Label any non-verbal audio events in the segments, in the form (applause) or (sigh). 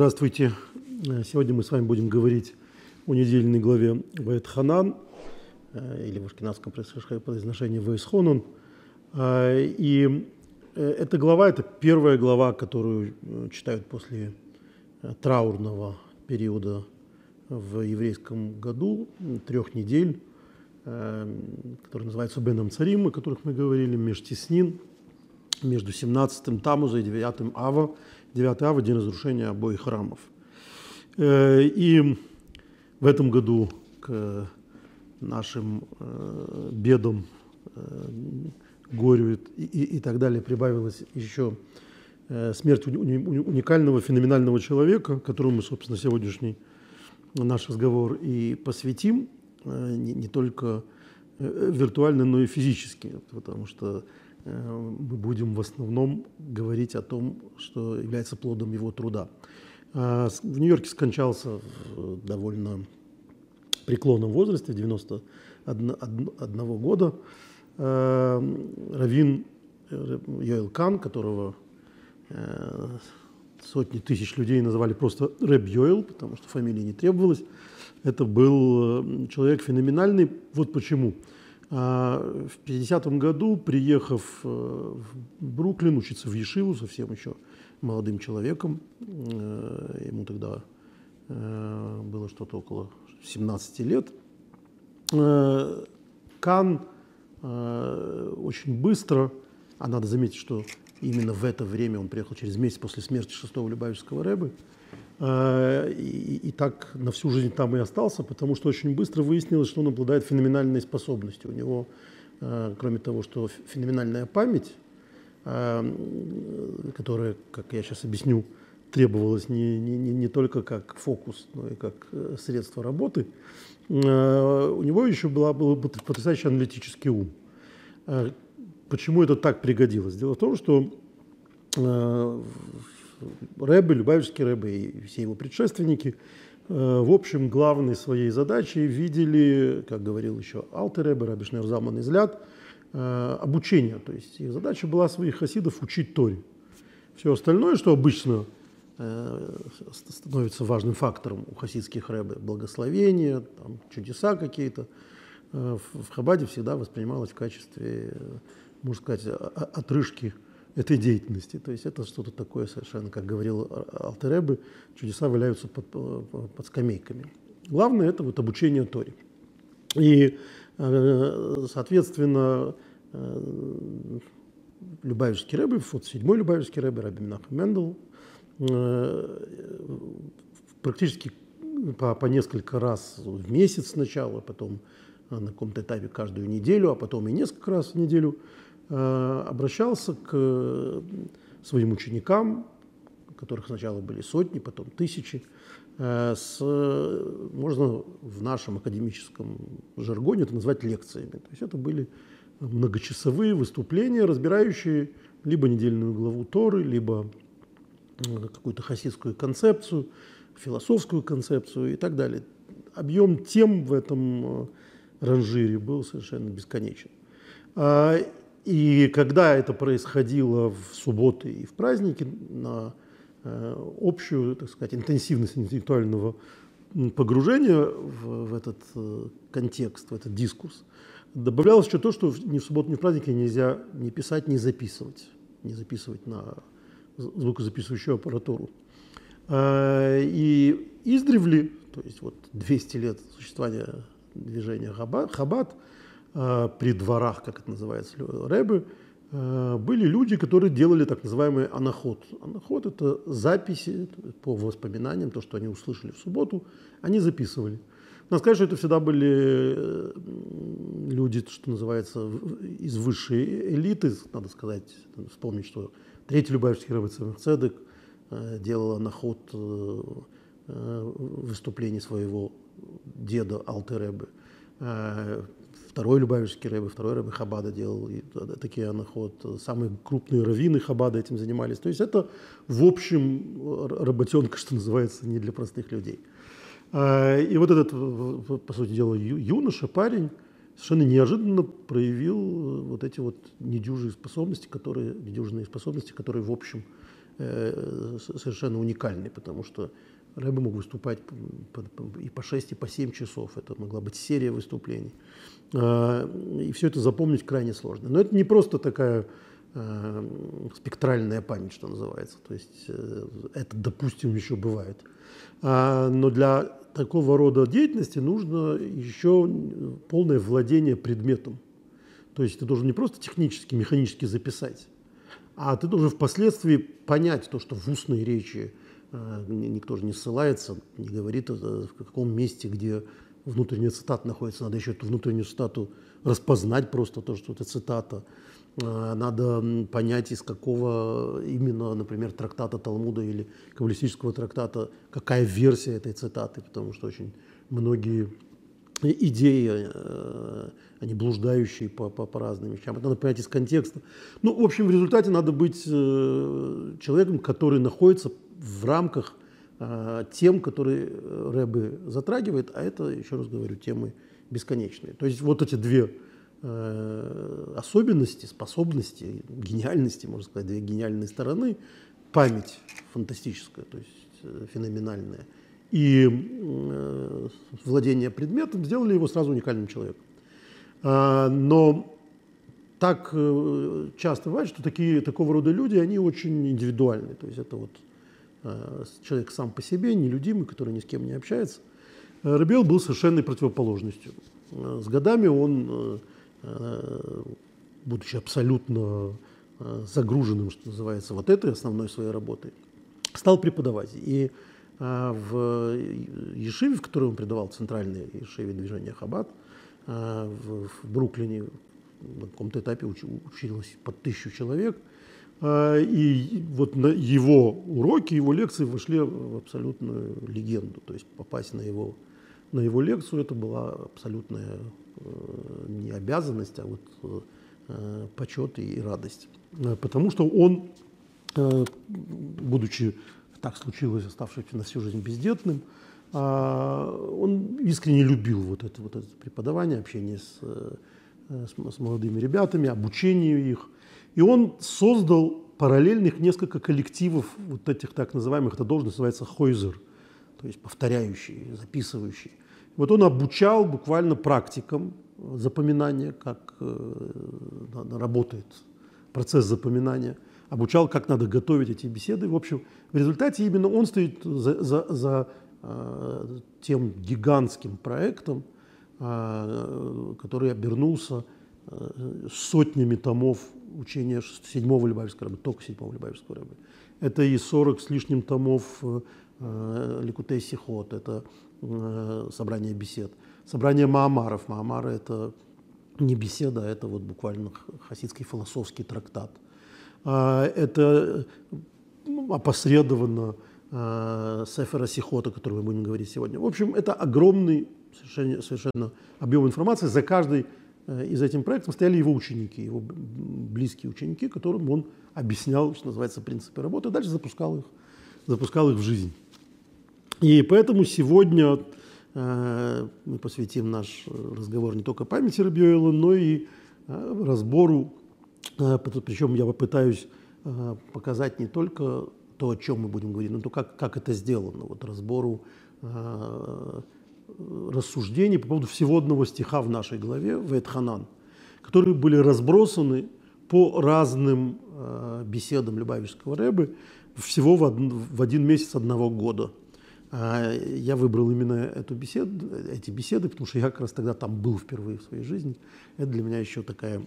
Здравствуйте. Сегодня мы с вами будем говорить о недельной главе Ваэтханан, э, или в ашкенадском произношении Вейсхонун. Э, и э, эта глава – это первая глава, которую читают после траурного периода в еврейском году, трех недель, который называется Беном Царим, о которых мы говорили, Межтеснин, между 17-м Тамуза и 9-м Ава, 9 Ава, день разрушения обоих храмов. Э, и в этом году к нашим э, бедам, э, горю и, и, и так далее прибавилась еще смерть уникального, феноменального человека, которому, собственно, сегодняшний наш разговор и посвятим, не, не только виртуально, но и физически, потому что мы будем в основном говорить о том, что является плодом его труда. А, в Нью-Йорке скончался в довольно преклонном возрасте, 91 года, Равин э, Йоэл Кан, которого э, сотни тысяч людей называли просто Рэб Йоэл, потому что фамилии не требовалось. Это был э, человек феноменальный. Вот почему. А, в 50-м году, приехав в Бруклин, учиться в Ешиву, совсем еще молодым человеком. Э, ему тогда э, было что-то около 17 лет. Э, Кан очень быстро, а надо заметить, что именно в это время он приехал через месяц после смерти шестого Любавичского рэбы, и, и так на всю жизнь там и остался, потому что очень быстро выяснилось, что он обладает феноменальной способностью. У него, кроме того, что феноменальная память, Эм, которая, как я сейчас объясню, требовалась не, не, не только как фокус, но и как э, средство работы, э, у него еще была, был потрясающий аналитический ум. Э, почему это так пригодилось? Дело в том, что Рэбе, Любавичский Рэбе и все его предшественники, в общем, главной своей задачей видели, как говорил еще Алтер Рэбе, Раби Шнерзаман Изляд, Э, обучения. То есть их задача была своих хасидов учить Торе. Все остальное, что обычно э, становится важным фактором у хасидских рэбе, благословения, там, чудеса какие-то, э, в Хабаде всегда воспринималось в качестве, можно сказать, отрыжки этой деятельности. То есть это что-то такое совершенно, как говорил Алтеребы, чудеса валяются под, под скамейками. Главное это вот обучение Торе. И Э, соответственно, э, Любавичский рэбе, вот седьмой Любавичский рэбе, Раби Минахам Мендел, э, практически по, по несколько раз в месяц сначала, потом на каком-то этапе каждую неделю, а потом и несколько раз в неделю обращался к своим ученикам, которых сначала были сотни, потом тысячи, Э, с, можно в нашем академическом жаргоне это назвать лекциями. То есть это были многочасовые выступления, разбирающие либо недельную главу Торы, либо э, какую-то хасидскую концепцию, философскую концепцию и так далее. Объем тем в этом э, ранжире был совершенно бесконечен. И когда это происходило в субботы и в праздники, на Э, общую, так сказать, интенсивность интеллектуального погружения в, в этот э, контекст, в этот дискурс, добавлялось еще то, что ни в субботу, ни в праздники нельзя не писать, не записывать, не записывать на звукозаписывающую аппаратуру. Э, и издревле, то есть вот 200 лет существования движения Хаббат, Хаббат при дворах, как это называется, Рэбы, Э, были люди, которые делали так называемый анаход. Анаход – это записи по воспоминаниям, то, что они услышали в субботу, они записывали. Надо сказать, что это всегда были э, люди, что называется, из высшей элиты. Надо сказать, вспомнить, что третий Любавичский Рэбе Цедек э, делал анаход выступлений своего деда Алтеребе второй Любавичский рэбе, второй рэбе Хабада делал и такие анаход. Самые крупные раввины Хабада этим занимались. То есть это, в общем, работенка, (laughs) что называется, не для простых людей. А, и вот этот, по сути дела, юноша, парень, совершенно неожиданно проявил вот эти вот недюжие способности, которые, недюжинные способности, которые, в общем, э, совершенно уникальный, потому что Рэбе мог выступать и по 6, и по 7 часов. Это могла быть серия выступлений. А, и все это запомнить крайне сложно. Но это не просто такая а, спектральная память, что называется. То есть э, это, допустим, еще бывает. А, но для такого рода деятельности нужно еще полное владение предметом. То есть ты должен не просто технически, механически записать, а ты должен впоследствии понять то, что в устной речи никто же не ссылается, не говорит, в каком месте, где внутренняя цитата находится, надо еще эту внутреннюю цитату распознать просто то, что это цитата. Э, надо понять, из какого именно, например, трактата Талмуда или каббалистического трактата, какая версия этой цитаты, потому что очень многие идеи, э, они блуждающие по, по, по разным вещам. Это надо понять из контекста. Ну, в общем, в результате надо быть э, человеком, который находится в рамках э, тем, которые Рэбы затрагивает, а это, еще раз говорю, темы бесконечные. То есть вот эти две особенности, способности, гениальности, можно сказать, две гениальные стороны, память фантастическая, то есть феноменальная – и э, владение предметом сделали его сразу уникальным человеком. А, но так э, часто бывает, что такие, такого рода люди, они очень индивидуальны. То есть это вот э, человек сам по себе, нелюдимый, который ни с кем не общается. Рабел был совершенной противоположностью. С годами он, будучи абсолютно загруженным, что называется, вот этой основной своей работой, стал преподавать. И в Ешиве, в которой он придавал центральное Ешиве движение Хаббат, в, Бруклине на каком-то этапе уч, училось под тысячу человек. А, и вот на его уроки, его лекции вошли в абсолютную легенду. То есть попасть на его, на его лекцию это была абсолютная э, не обязанность, а вот э, почет и радость. Потому что он, э, будучи так случилось, оставшийся на всю жизнь бездетным, а, он искренне любил вот это, вот это преподавание, общение э, с, с молодыми ребятами, обучение их. И он создал параллельных несколько коллективов вот этих так называемых, это должность называется хойзер, то есть повторяющие, записывающие. Вот он обучал буквально практикам запоминания, как э, работает процесс запоминания – обучал, как надо готовить эти беседы. В общем, в результате именно он стоит за, за, за э, тем гигантским проектом, э, который обернулся э, сотнями томов учения седьмого Любавичского рэба, только седьмого Любавичского рэба. Это и 40 с лишним томов э, Ликутей Сихот, это э, собрание бесед. Собрание Маамаров. Маамары – это не беседа, а это вот буквально хасидский философский трактат – а, это ну, опосредованно а, Сефера Сихота, о котором мы будем говорить сегодня. В общем, это огромный совершенно, совершенно объем информации. За каждый э, из этих проектов стояли его ученики, его близкие ученики, которым он объяснял, что называется, принципы работы, и дальше запускал их, запускал их в жизнь. И поэтому сегодня э, мы посвятим наш разговор не только памяти Рабиоэла, но и э, разбору Причем я попытаюсь показать не только то, о чем мы будем говорить, но то, как, как это сделано, вот разбору рассуждений по поводу всего одного стиха в нашей главе, Ветханан, которые были разбросаны по разным беседам Любавичского Рэбы всего в, од, в один месяц одного года. Я выбрал именно эту беседу, эти беседы, потому что я как раз тогда там был впервые в своей жизни. Это для меня еще такая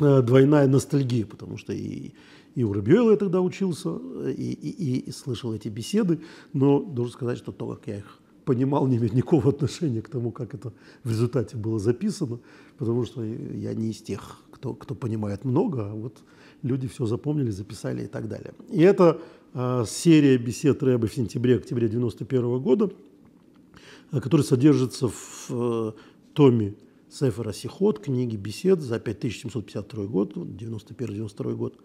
Э, двойная ностальгия, потому что и, и у Рабиола я тогда учился, и, и, и слышал эти беседы, но должен сказать, что то, как я их понимал, не имеет никакого отношения к тому, как это в результате было записано, потому что я не из тех, кто, кто понимает много, а вот люди все запомнили, записали и так далее. И это э, серия бесед Рэба в сентябре-октябре 91 года, э, которая содержится в э, томе Сефера Сихот, книги бесед за 5752 год, 91-92 год,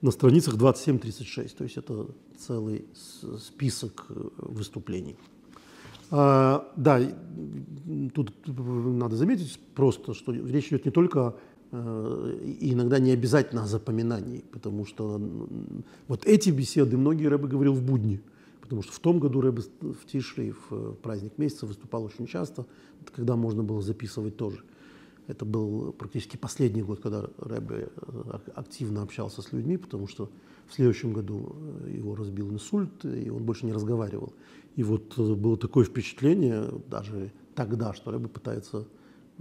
на страницах 27-36. То есть это целый список э, выступлений. А, да, тут надо заметить просто, что речь идет не только и иногда не обязательно о запоминании, потому что вот эти беседы многие Рэбе говорил в будни, потому что в том году Рэбе в Тишре, в праздник месяца выступал очень часто, когда можно было записывать тоже. Это был практически последний год, когда Рэбе активно общался с людьми, потому что в следующем году его разбил инсульт, и он больше не разговаривал. И вот было такое впечатление, даже тогда, что Рэбе пытается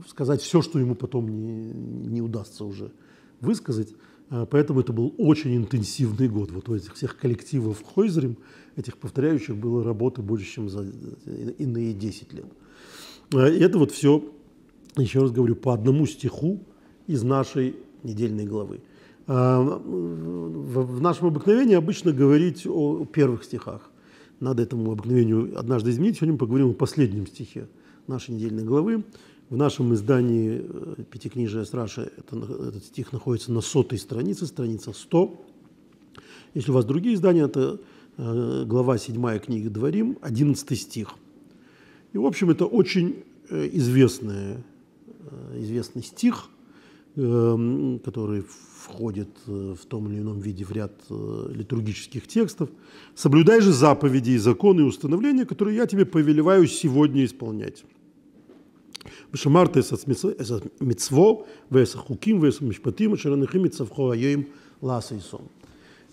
сказать все, что ему потом не, не удастся уже высказать. А, поэтому это был очень интенсивный год. Вот у этих всех коллективов Хойзерим, этих повторяющих, было работы больше, чем за иные 10 лет. И это вот все, еще раз говорю, по одному стиху из нашей недельной главы. А, в нашем обыкновении обычно говорить о первых стихах. Надо этому обыкновению однажды изменить. Сегодня мы поговорим о последнем стихе нашей недельной главы. В нашем издании э, «Пятикнижие с Раши» это, этот стих находится на сотой странице, страница 100. Если у вас другие издания, это э, глава 7 книги «Дворим», 11 стих. И, в общем, это очень э, известный, известный стих, Эм, который входит э, в том или ином виде в ряд э, литургических текстов. «Соблюдай же заповеди и законы и установления, которые я тебе повелеваю сегодня исполнять». Бешамарта мецво, веса хуким, веса мишпатим, шараных им ласа и сон.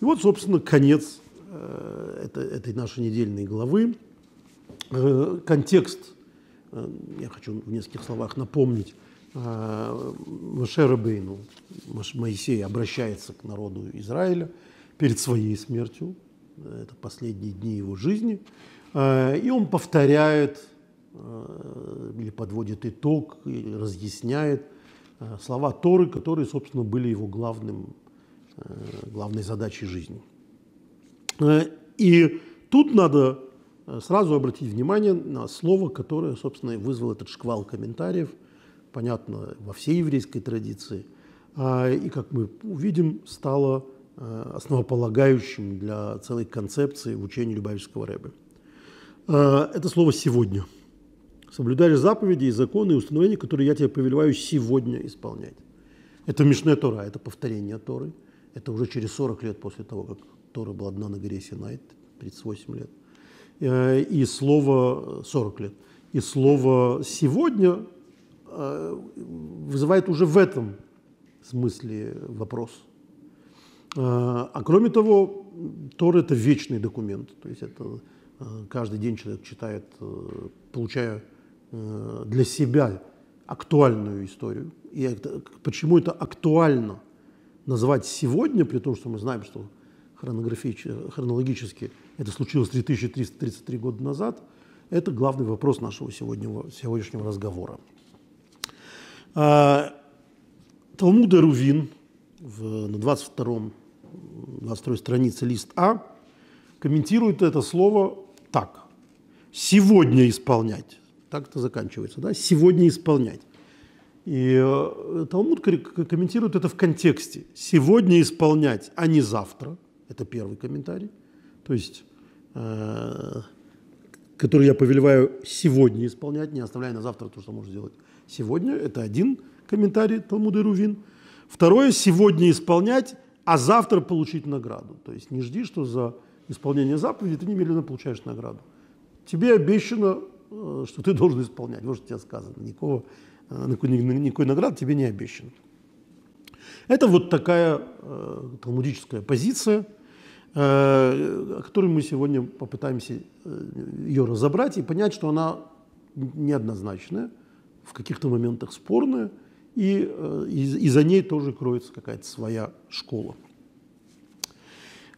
И вот, собственно, конец э, этой нашей недельной главы. Контекст, я хочу в нескольких словах напомнить, Машера Бейну, Моисей обращается к народу Израиля перед своей смертью, это последние дни его жизни, и он повторяет Э, или подводит итог, или разъясняет э, слова Торы, которые, собственно, были его главным, э, главной задачей жизни. И тут надо сразу обратить внимание на слово, которое, собственно, вызвало этот шквал комментариев, понятно, во всей еврейской традиции, а, и, как мы увидим, стало основополагающим для целой концепции в учении Любавичского Рэбе. Это слово «сегодня». Соблюдаешь заповеди и законы и установления, которые я тебе повелеваю сегодня исполнять. Это Мишне Тора, это повторение Торы. Это уже через 40 лет после того, как Тора была одна на горе Синай, 38 лет. Э, и слово 40 лет. И слово «сегодня» э, вызывает уже в этом смысле вопрос. Э, а кроме того, Тора – это вечный документ. То есть это каждый день человек читает, получая Э, для себя актуальную историю. И почему это актуально назвать сегодня, при том, что мы знаем, что хронологически это случилось 3333 года назад, это главный вопрос нашего сегодняшнего разговора. А, Талмуд Рувин в, на 22, 22 странице лист А комментирует это слово так. Сегодня исполнять так это заканчивается, да, сегодня исполнять. И э, Талмуд комментирует это в контексте. Сегодня исполнять, а не завтра. Это первый комментарий. То есть, э, который я повелеваю сегодня исполнять, не оставляя на завтра то, что можно сделать сегодня. Это один комментарий Талмуда Рувин. Второе, сегодня исполнять, а завтра получить награду. То есть не жди, что за исполнение заповеди ты немедленно получаешь награду. Тебе обещано Э, что ты должен исполнять. Вот что тебе сказано. Никакого, э, никакой, никакой награды тебе не обещано. Это вот такая э, талмудическая позиция, э, о которой мы сегодня попытаемся э, ее разобрать и понять, что она неоднозначная, в каких-то моментах спорная, и, э, и, и за ней тоже кроется какая-то своя школа.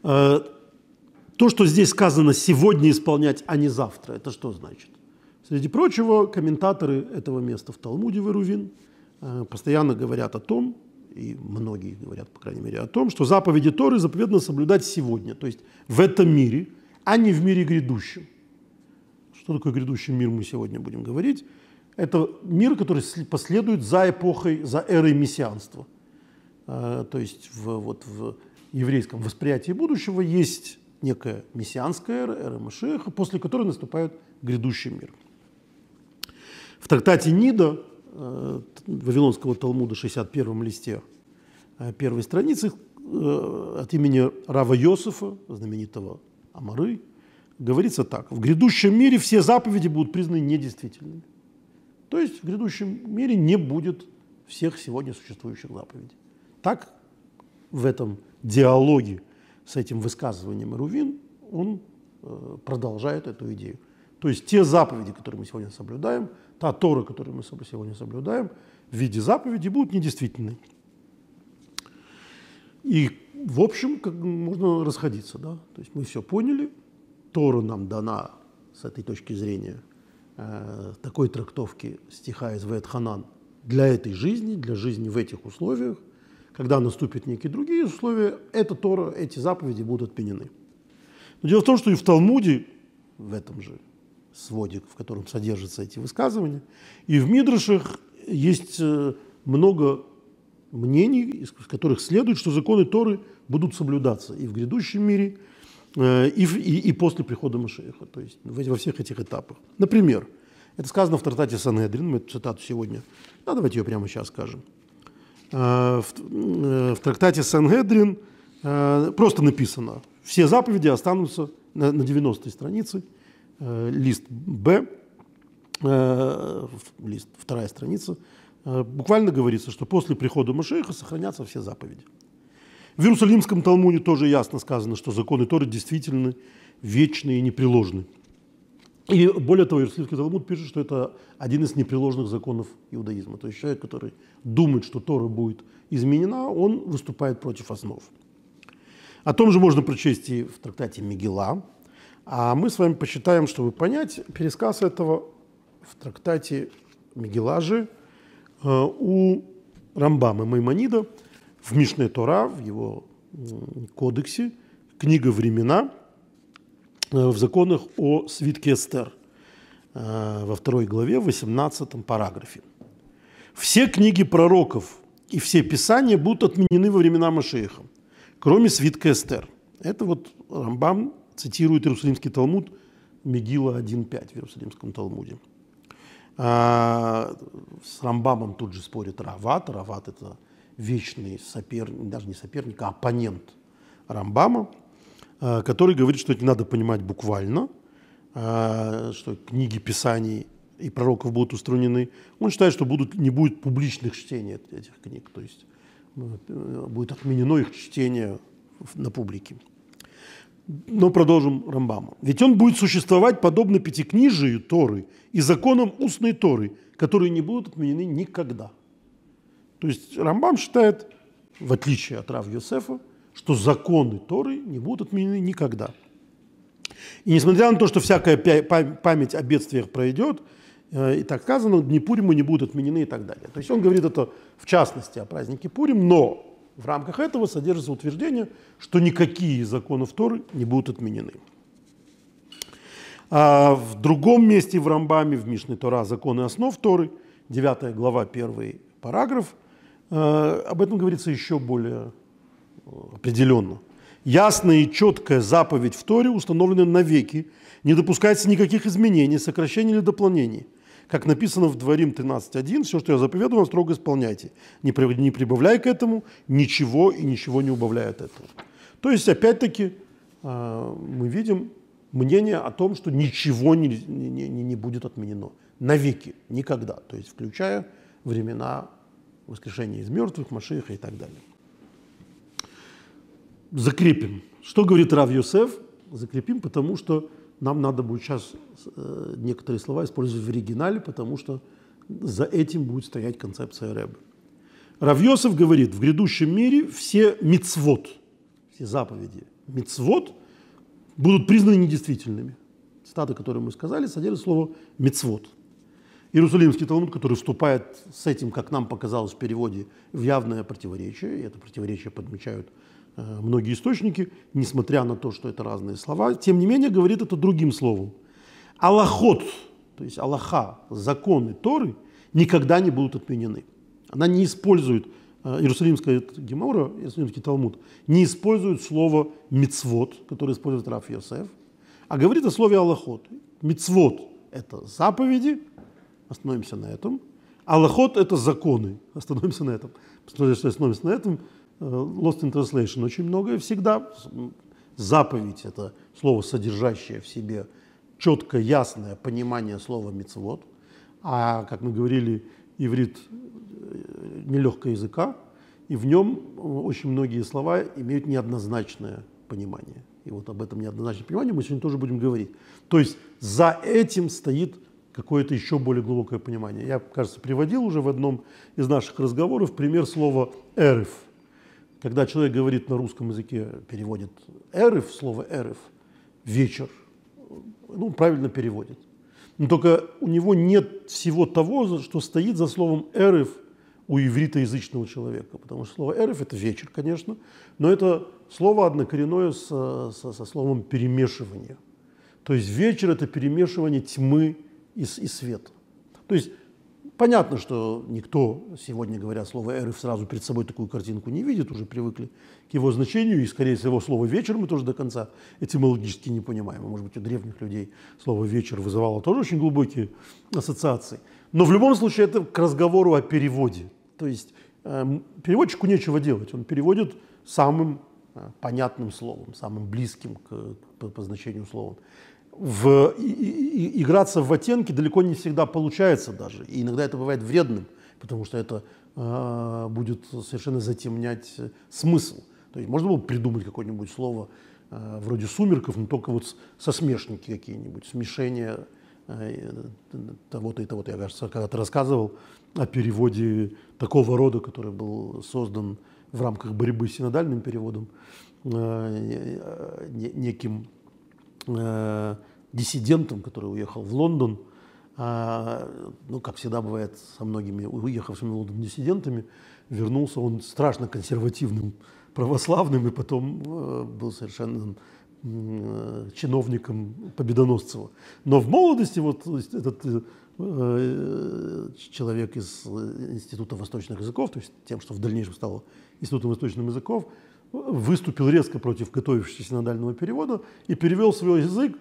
Э, то, что здесь сказано «сегодня исполнять, а не завтра», это что значит? Среди прочего, комментаторы этого места в Талмуде Верувин э, постоянно говорят о том, и многие говорят, по крайней мере, о том, что заповеди Торы заповедно соблюдать сегодня, то есть в этом мире, а не в мире грядущем. Что такое грядущий мир, мы сегодня будем говорить. Это мир, который последует за эпохой, за эрой мессианства. Э, то есть в, вот в еврейском восприятии будущего есть некая мессианская эра, эра Машеха, после которой наступает грядущий мир. В трактате Нида э, Вавилонского Талмуда, 61 листе э, первой страницы, от имени Рава Йосифа, знаменитого Амары, говорится так. В грядущем мире все заповеди будут признаны недействительными. То есть в грядущем мире не будет всех сегодня существующих заповедей. Так в этом диалоге с этим высказыванием Рувин он э, продолжает эту идею. То есть те заповеди, которые мы сегодня соблюдаем, та Тора, которую мы сегодня соблюдаем, в виде заповеди будут недействительны. И, в общем, как можно расходиться. Да? То есть мы все поняли, Тора нам дана с этой точки зрения э, такой трактовки стиха из Ветханан для этой жизни, для жизни в этих условиях. Когда наступят некие другие условия, эта Тора, эти заповеди будут отменены. Но дело в том, что и в Талмуде, в этом же своде, в котором содержатся эти высказывания, и в Мидрашах есть э, много мнений, из которых следует, что законы Торы будут соблюдаться и в грядущем мире, и, в, и, и после прихода Машеха, то есть во всех этих этапах. Например, это сказано в трактате Санедрин, мы эту цитату сегодня, а давайте ее прямо сейчас скажем. Э, в, в трактате Сангедрин просто написано, все заповеди останутся на, на 90-й странице, лист Б, лист, вторая страница, Э, буквально говорится, что после прихода Машеха сохранятся все заповеди. В Иерусалимском Талмуде тоже ясно сказано, что законы Торы действительно вечные и непреложны. И более того, Иерусалимский Талмуд пишет, что это один из непреложных законов иудаизма. То есть человек, который думает, что Тора будет изменена, он выступает против основ. О том же можно прочесть и в трактате Мегила. А мы с вами посчитаем, чтобы понять пересказ этого в трактате Мегила же – Э, у Рамбама Маймонида в Мишне Тора, в его кодексе, книга «Времена», э, в законах о свитке Эстер, э, во второй главе, в 18 параграфе. Все книги пророков и все писания будут отменены во времена Машеиха, кроме свитка Эстер. Это вот Рамбам цитирует Иерусалимский Талмуд Мегила 1.5 в Иерусалимском Талмуде. А, с Рамбамом тут же спорит Рават. Рават – это вечный соперник, даже не соперник, а оппонент Рамбама, а, который говорит, что это не надо понимать буквально, а, что книги Писаний и пророков будут устранены. Он считает, что будут, не будет публичных чтений этих книг, то есть э, будет отменено их чтение на публике. Но продолжим Рамбама. Ведь он будет существовать подобно пятикнижию Торы и законам устной Торы, которые не будут отменены никогда. То есть Рамбам считает, в отличие от Рав Йосефа, что законы Торы не будут отменены никогда. И несмотря на то, что всякая память о бедствиях пройдет, э, и так сказано, дни Пурима не будут отменены и так далее. То есть он говорит это в частности о празднике Пурим, но в рамках этого содержится утверждение, что никакие законы Торы не будут отменены. А в другом месте в Рамбаме, в Мишной Тора «Законы основ Торы», 9 глава, 1 параграф, об этом говорится еще более э, определенно. Ясная и четкая заповедь в Торе установлена навеки, не допускается никаких изменений, сокращений или дополнений – как написано в Дворим 13.1, все, что я заповедую вам, строго исполняйте. Не, прибавляя к этому ничего и ничего не убавляя от этого. То есть, опять-таки, а, мы видим мнение о том, что ничего не, не, не будет отменено. Навеки, никогда. То есть, включая времена воскрешения из мертвых, Машиха и так далее. Закрепим. Что говорит Рав Йосеф? Закрепим, потому что нам надо будет сейчас э, некоторые слова использовать в оригинале, потому что за этим будет стоять концепция Рэбе. Равьосов говорит, в грядущем мире все мицвод, все заповеди мицвод будут признаны недействительными. Цитата, которую мы сказали, содержит слово мицвод. Иерусалимский Талмуд, который вступает с этим, как нам показалось в переводе, в явное противоречие, и это противоречие подмечают Э, многие источники, несмотря на то, что это разные слова, тем не менее говорит это другим словом. Аллахот, то есть Аллаха, законы Торы никогда не будут отменены. Она не использует, э, Иерусалимская Гемора, Иерусалимский Талмуд, не использует слово мицвод, которое использует Раф Йосеф, а говорит о слове Аллахот. Мицвод – это заповеди, остановимся на этом, Аллахот – это законы. Остановимся на этом. Если остановимся на этом, э, Lost in Translation очень многое всегда. Заповедь – это слово, содержащее в себе четкое, ясное понимание слова мицвод. А, как мы говорили, иврит э, нелегкого языка, и в нем очень многие слова имеют неоднозначное понимание. И вот об этом неоднозначном понимании мы сегодня тоже будем говорить. То есть за этим стоит какое-то еще более глубокое понимание. Я, кажется, приводил уже в одном из наших разговоров пример слова «эриф». Когда человек говорит на русском языке, переводит «эриф», слово «эриф», «вечер», ну, правильно переводит. Но только у него нет всего того, что стоит за словом «эриф» у ивритоязычного человека. Потому что слово «эриф» – это вечер, конечно, но это слово однокоренное со, со, со словом «перемешивание». То есть вечер – это перемешивание тьмы и, и света. То есть понятно, что никто сегодня, говоря слово «эриф», сразу перед собой такую картинку не видит, уже привыкли к его значению, и, скорее всего, слово «вечер» мы тоже до конца этимологически не понимаем. Может быть, у древних людей слово «вечер» вызывало тоже очень глубокие ассоциации. Но в любом случае это к разговору о переводе. То есть э, переводчику нечего делать, он переводит самым э, понятным словом, самым близким к, по, по значению словом в, и, и, играться в оттенки далеко не всегда получается даже. И иногда это бывает вредным, потому что это э, будет совершенно затемнять смысл. То есть можно было придумать какое-нибудь слово э, вроде сумерков, но только вот со смешники какие-нибудь, смешение э, того-то и того-то. Я, кажется, когда-то рассказывал о переводе такого рода, который был создан в рамках борьбы с синодальным переводом э, неким э, диссидентом, который уехал в Лондон, а, ну, как всегда бывает со многими уехавшими в Лондон диссидентами, вернулся он страшно консервативным православным и потом э, был совершенно э, чиновником Победоносцева. Но в молодости вот этот э, э, человек из Института восточных языков, то есть тем, что в дальнейшем стал Институтом восточных языков, выступил резко против готовившегося синодального перевода и перевел свой язык,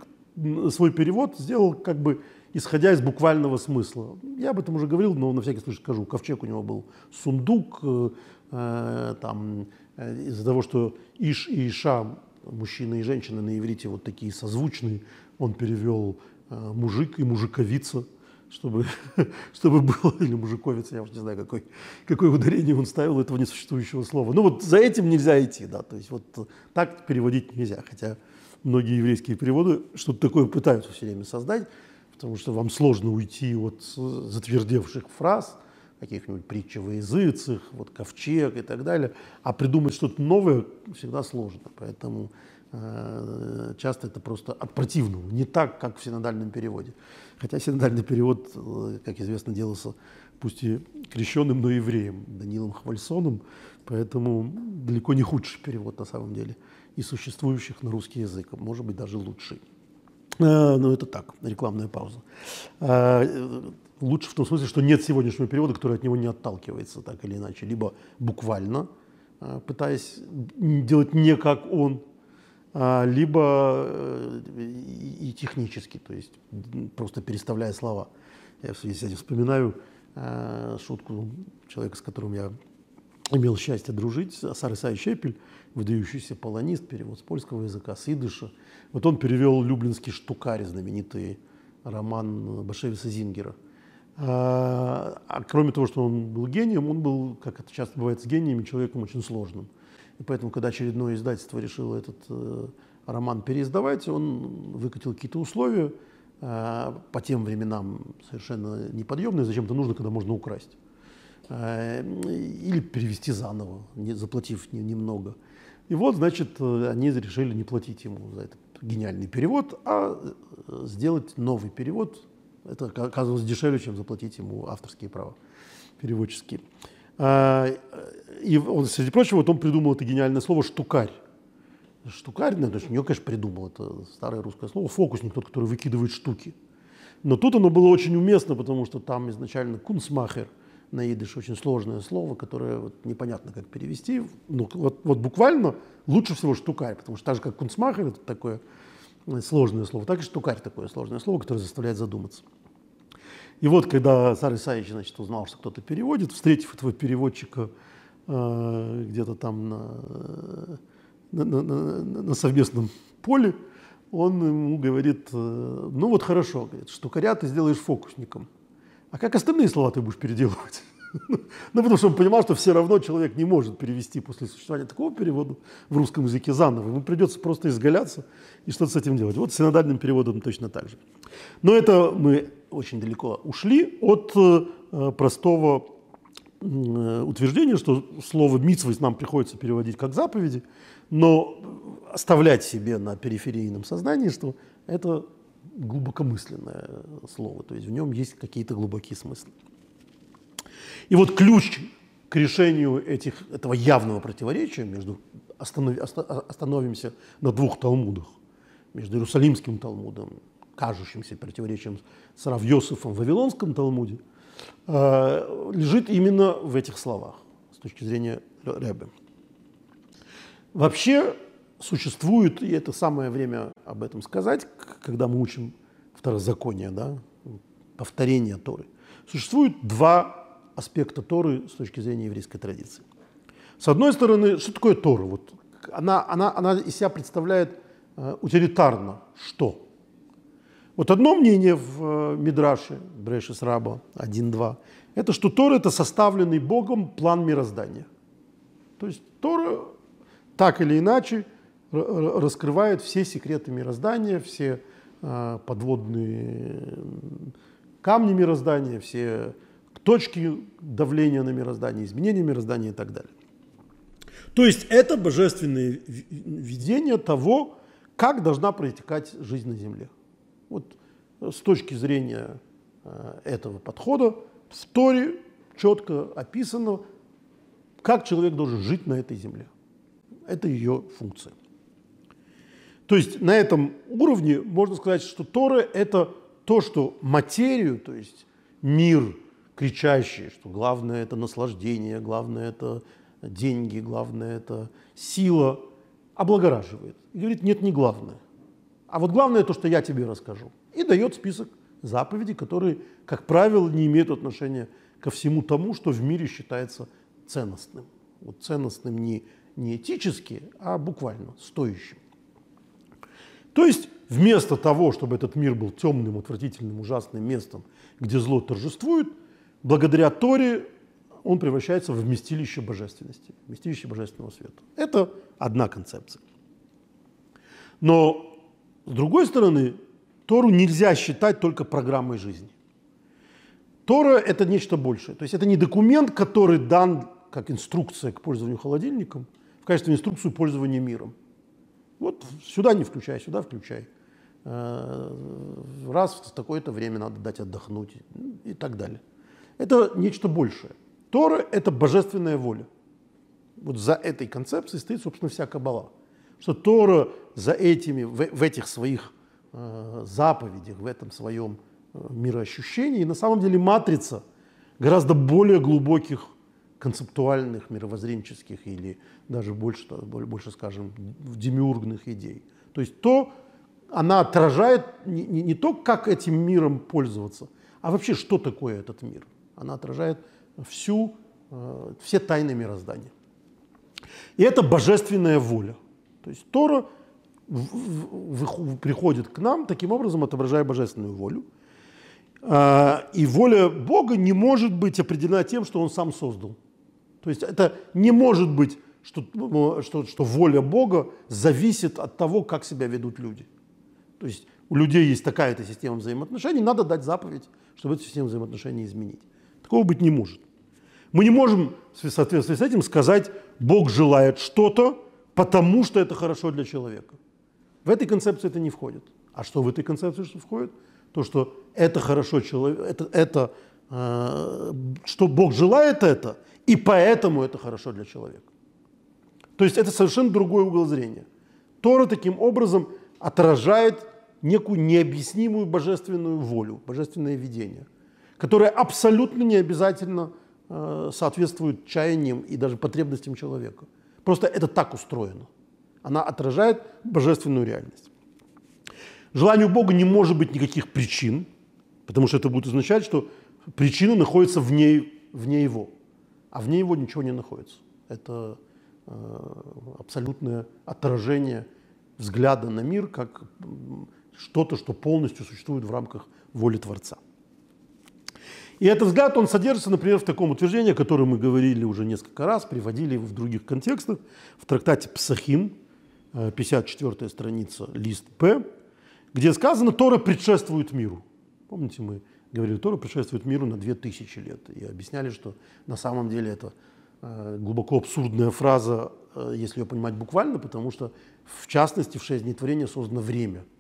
свой перевод, сделал как бы исходя из буквального смысла. Я об этом уже говорил, но на всякий случай скажу. Ковчег у него был сундук, э, э там, э, из-за того, что Иш и Иша, мужчина и женщина на иврите вот такие созвучные, он перевел э, мужик и мужиковица – чтобы, (laughs) чтобы было, или мужиковец, я уже не знаю, какой, какое ударение он ставил этого несуществующего слова. Ну вот за этим нельзя идти, да, то есть вот так переводить нельзя, хотя многие еврейские переводы что-то такое пытаются все время создать, потому что вам сложно уйти от затвердевших фраз, каких-нибудь притч во вот ковчег и так далее, а придумать что-то новое всегда сложно, поэтому э, часто это просто от противного, не так, как в синодальном переводе. Хотя синодальный перевод, э, как известно, делался пусть и крещенным, но евреем Данилом Хвальсоном, поэтому далеко не худший перевод на самом деле и существующих на русский язык, может быть даже лучший. Э, но это так, рекламная пауза. Э, лучше в том смысле, что нет сегодняшнего перевода, который от него не отталкивается так или иначе, либо буквально, пытаясь делать не как он, либо э, и технически, то есть просто переставляя слова. Я в связи с этим вспоминаю э, шутку человека, с которым я имел счастье дружить, Сар Исай Щепель, выдающийся полонист, перевод с польского языка, с идыша. Вот он перевел «Люблинский штукарь», знаменитый роман Башевиса Зингера. А, а кроме того, что он был гением, он был, как это часто бывает с гениями, человеком очень сложным. И поэтому, когда очередное издательство решило этот э, роман переиздавать, он выкатил какие-то условия, э, по тем временам совершенно неподъемные, зачем-то нужно, когда можно украсть. Э, или перевести заново, не, заплатив не, немного. И вот, значит, э, они решили не платить ему за этот гениальный перевод, а э, сделать новый перевод. Это оказывалось дешевле, чем заплатить ему авторские права переводческие. А, и он, среди прочего, вот он придумал это гениальное слово «штукарь». Штукарь, ну, есть не конечно, придумал, это старое русское слово, фокусник, тот, который выкидывает штуки. Но тут оно было очень уместно, потому что там изначально кунсмахер на идыш очень сложное слово, которое вот непонятно как перевести. Ну, вот, вот буквально лучше всего штукарь, потому что так же как кунсмахер, это такое сложное слово, так и штукарь такое сложное слово, которое заставляет задуматься. И вот, когда царь Исаевич, значит, узнал, что кто-то переводит, встретив этого переводчика э, где-то там на, на, на, на совместном поле, он ему говорит, э, ну вот хорошо, говорит, штукаря ты сделаешь фокусником, а как остальные слова ты будешь переделывать? (laughs) Ну, потому что он понимал, что все равно человек не может перевести после существования такого перевода в русском языке заново. Ему придется просто изгаляться и что-то с этим делать. Вот с синодальным переводом точно так же. Но это мы очень далеко ушли от э, простого э, утверждения, что слово «митсвость» нам приходится переводить как заповеди, но оставлять себе на периферийном сознании, что это глубокомысленное слово, то есть в нем есть какие-то глубокие смыслы. И вот ключ к решению этих, этого явного противоречия между останов, остановимся на двух Талмудах, между Иерусалимским Талмудом, кажущимся противоречием с Равьосифом в Вавилонском Талмуде, э, лежит именно в этих словах с точки зрения Рэбе. Вообще существует, и это самое время об этом сказать, когда мы учим второзаконие, да, повторение Торы. Существует два аспекта Торы с точки зрения еврейской традиции. С одной стороны, что такое Тора? Вот она, она, она из себя представляет э, утилитарно что? Вот одно мнение в э, Мидраше, Брешес Раба 1.2, это что Тора – это составленный Богом план мироздания. То есть Тора так или иначе раскрывает все секреты мироздания, все э, подводные камни мироздания, все точки давления на мироздание, изменения мироздания и так далее. То есть это божественное видение того, как должна протекать жизнь на Земле. Вот с точки зрения э, этого подхода в Торе четко описано, как человек должен жить на этой земле. Это ее функция. То есть на этом уровне можно сказать, что Тора – это то, что материю, то есть мир – кричащие, что главное это наслаждение, главное это деньги, главное это сила, облагораживает. И говорит, нет, не главное. А вот главное то, что я тебе расскажу. И дает список заповедей, которые, как правило, не имеют отношения ко всему тому, что в мире считается ценностным. Вот ценностным не, не этически, а буквально стоящим. То есть вместо того, чтобы этот мир был темным, отвратительным, ужасным местом, где зло торжествует, благодаря Торе он превращается в вместилище божественности, вместилище божественного света. Это одна концепция. Но, с другой стороны, Тору нельзя считать только программой жизни. Тора – это нечто большее. То есть это не документ, который дан как инструкция к пользованию холодильником, в качестве инструкции пользования миром. Вот сюда не включай, сюда включай. Э, раз в такое-то время надо дать отдохнуть и так далее. Это нечто большее. Тора – это божественная воля. Вот за этой концепцией стоит, собственно, вся Каббала. Что Тора за этими, в, в этих своих э, заповедях, в этом своем э, мироощущении, на самом деле матрица гораздо более глубоких концептуальных, мировоззренческих или даже больше, больше скажем, демиургных идей. То есть то, она отражает не, не, не то, как этим миром пользоваться, а вообще, что такое этот мир – она отражает всю, э, все тайны мироздания. И это божественная воля. То есть Тора приходит к нам, таким образом отображая божественную волю. А, и воля Бога не может быть определена тем, что Он сам создал. То есть это не может быть, что, ну, что, что воля Бога зависит от того, как себя ведут люди. То есть у людей есть такая-то система взаимоотношений, надо дать заповедь, чтобы эту систему взаимоотношений изменить. Такого быть не может. Мы не можем в соответствии с этим сказать, Бог желает что-то, потому что это хорошо для человека. В этой концепции это не входит. А что в этой концепции что входит? То, что это хорошо человек, это, это э, что Бог желает это, и поэтому это хорошо для человека. То есть это совершенно другой угол зрения. Тора таким образом отражает некую необъяснимую божественную волю, божественное видение – которая абсолютно не обязательно э, соответствует чаяниям и даже потребностям человека. Просто это так устроено. Она отражает божественную реальность. Желанию Бога не может быть никаких причин, Потому что это будет означать, что причина находится вне, вне его. А вне его ничего не находится. Это э, абсолютное отражение взгляда на мир как что-то, что полностью существует в рамках воли Творца. И этот взгляд, он содержится, например, в таком утверждении, о котором мы говорили уже несколько раз, приводили в других контекстах, в трактате Псахим, 54 э, страница, лист П, где сказано, Тора предшествует миру. Помните, мы говорили, Тора предшествует миру на 2000 лет. И объясняли, что на самом деле это э, глубоко абсурдная фраза, э, если ее понимать буквально, потому что, в частности, в шесть дней творения создано время –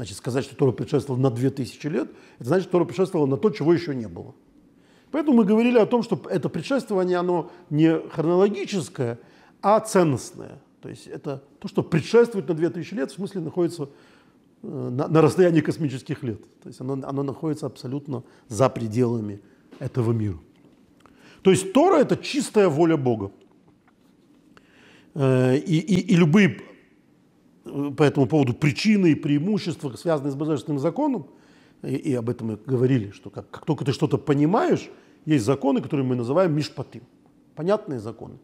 Значит, сказать, что Тора предшествовала на 2000 лет, это значит, что Тора предшествовала на то, чего еще не было. Поэтому мы говорили о том, что это предшествование, оно не хронологическое, а ценностное. То есть это то, что предшествует на 2000 лет, в смысле находится на, на расстоянии космических лет. То есть оно, оно находится абсолютно за пределами этого мира. То есть Тора – это чистая воля Бога. Э, и, и, и любые по этому поводу причины и преимущества, связанные с божественным законом, и, и об этом мы говорили, что как, как только ты что-то понимаешь, есть законы, которые мы называем мишпаты, понятные законы.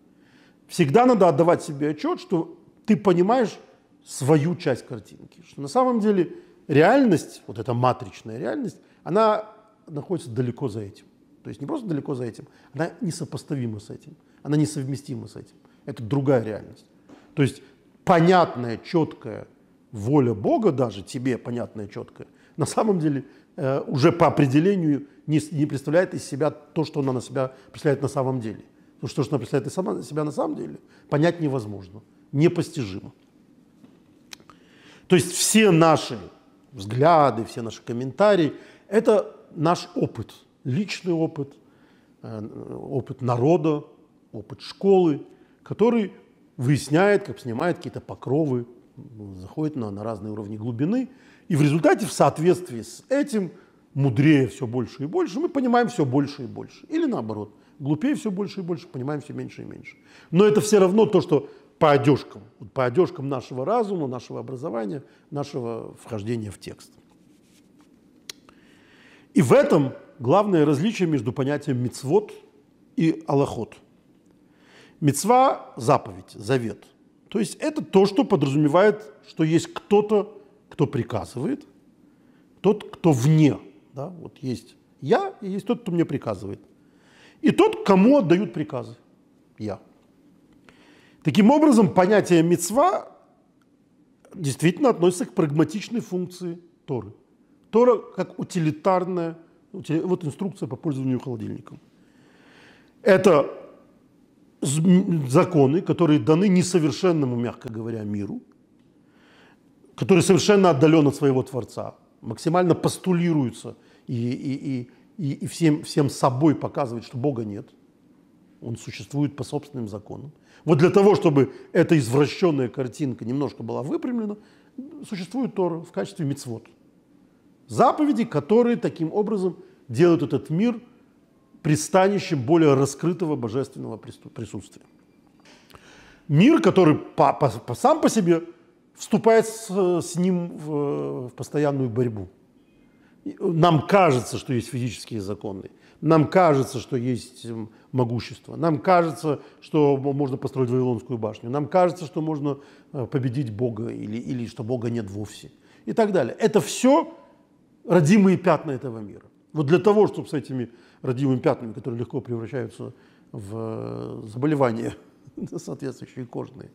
Всегда надо отдавать себе отчет, что ты понимаешь свою часть картинки, что на самом деле реальность, вот эта матричная реальность, она находится далеко за этим. То есть не просто далеко за этим, она несопоставима с этим, она несовместима с этим. Это другая реальность. То есть понятная, четкая воля Бога, даже тебе понятная, четкая, на самом деле э, уже по определению не, не представляет из себя то, что она на себя представляет на самом деле. То, что она представляет из себя на самом деле, понять невозможно, непостижимо. То есть все наши взгляды, все наши комментарии – это наш опыт, личный опыт, э, опыт народа, опыт школы, который выясняет, как снимает какие-то покровы, заходит на, на разные уровни глубины. И в результате, в соответствии с этим, мудрее все больше и больше, мы понимаем все больше и больше. Или наоборот, глупее все больше и больше, понимаем все меньше и меньше. Но это все равно то, что по одежкам, по одежкам нашего разума, нашего образования, нашего вхождения в текст. И в этом главное различие между понятием мицвод и аллахот – Мецва – заповедь, завет. То есть это то, что подразумевает, что есть кто-то, кто приказывает, тот, кто вне. Да? Вот есть я и есть тот, кто мне приказывает. И тот, кому отдают приказы. Я. Таким образом, понятие мецва действительно относится к прагматичной функции Торы. Тора как утилитарная, вот инструкция по пользованию холодильником. Это законы, которые даны несовершенному, мягко говоря, миру, который совершенно отдален от своего Творца, максимально постулируются и, и, и, и всем, всем собой показывает, что Бога нет. Он существует по собственным законам. Вот для того, чтобы эта извращенная картинка немножко была выпрямлена, существует Тора в качестве мицвод. Заповеди, которые таким образом делают этот мир – пристанищем более раскрытого божественного присутствия. Мир, который по, по, по, сам по себе вступает с, с ним в, в постоянную борьбу. Нам кажется, что есть физические законы, нам кажется, что есть могущество, нам кажется, что можно построить Вавилонскую башню, нам кажется, что можно э, победить Бога или, или что Бога нет вовсе и так далее. Это все родимые пятна этого мира. Вот для того, чтобы с этими родимыми пятнами, которые легко превращаются в э, заболевания (laughs) соответствующие кожные.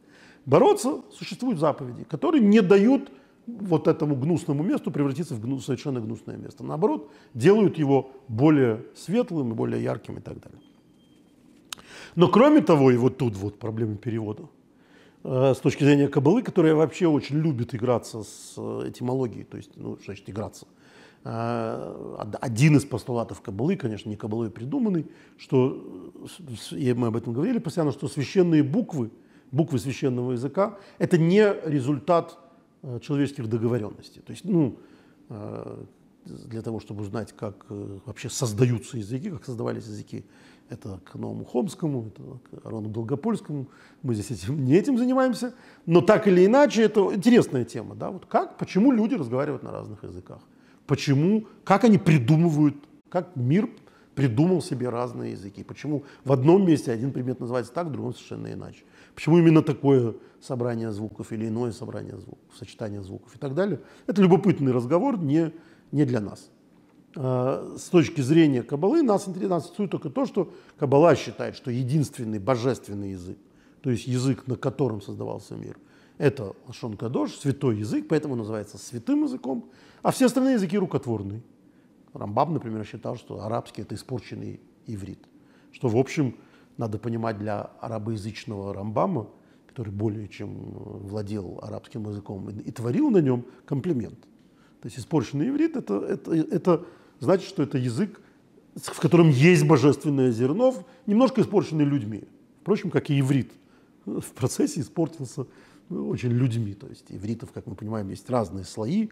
Бороться существуют заповеди, которые не дают вот этому гнусному месту превратиться в гну, совершенно гнусное место. Наоборот, делают его более светлым более ярким и так далее. Но кроме того, и вот тут вот проблема перевода, э, с точки зрения кабалы, которая вообще очень любит играться с э, этимологией, то есть, ну, значит играться – Э, один из постулатов Кабалы, конечно, не Кабалой придуманный, что, и мы об этом говорили постоянно, что священные буквы, буквы священного языка, это не результат человеческих договоренностей. То есть, ну, э, для того, чтобы узнать, как вообще создаются языки, как создавались языки, это к Новому Хомскому, это к Арону Долгопольскому. Мы здесь этим, не этим занимаемся. Но так или иначе, это интересная тема. Да? Вот как, почему люди разговаривают на разных языках? Почему, как они придумывают, как мир придумал себе разные языки. Почему в одном месте один предмет называется так, в другом совершенно иначе. Почему именно такое собрание звуков или иное собрание звуков, сочетание звуков и так далее. Это любопытный разговор, не, не для нас. А, с точки зрения Кабалы нас, интересует только то, что Кабала считает, что единственный божественный язык, то есть язык, на котором создавался мир, это Лашон Кадош, святой язык, поэтому называется святым языком, а все остальные языки рукотворные. Рамбам, например, считал, что арабский – это испорченный иврит. Что, в общем, надо понимать для арабоязычного Рамбама, который более чем владел арабским языком и, и творил на нем комплимент. То есть испорченный иврит это, это, это значит, что это язык, в котором есть божественное зерно, немножко испорченный людьми. Впрочем, как и иврит (laughs) в процессе испортился очень людьми. То есть ивритов, как мы понимаем, есть разные слои,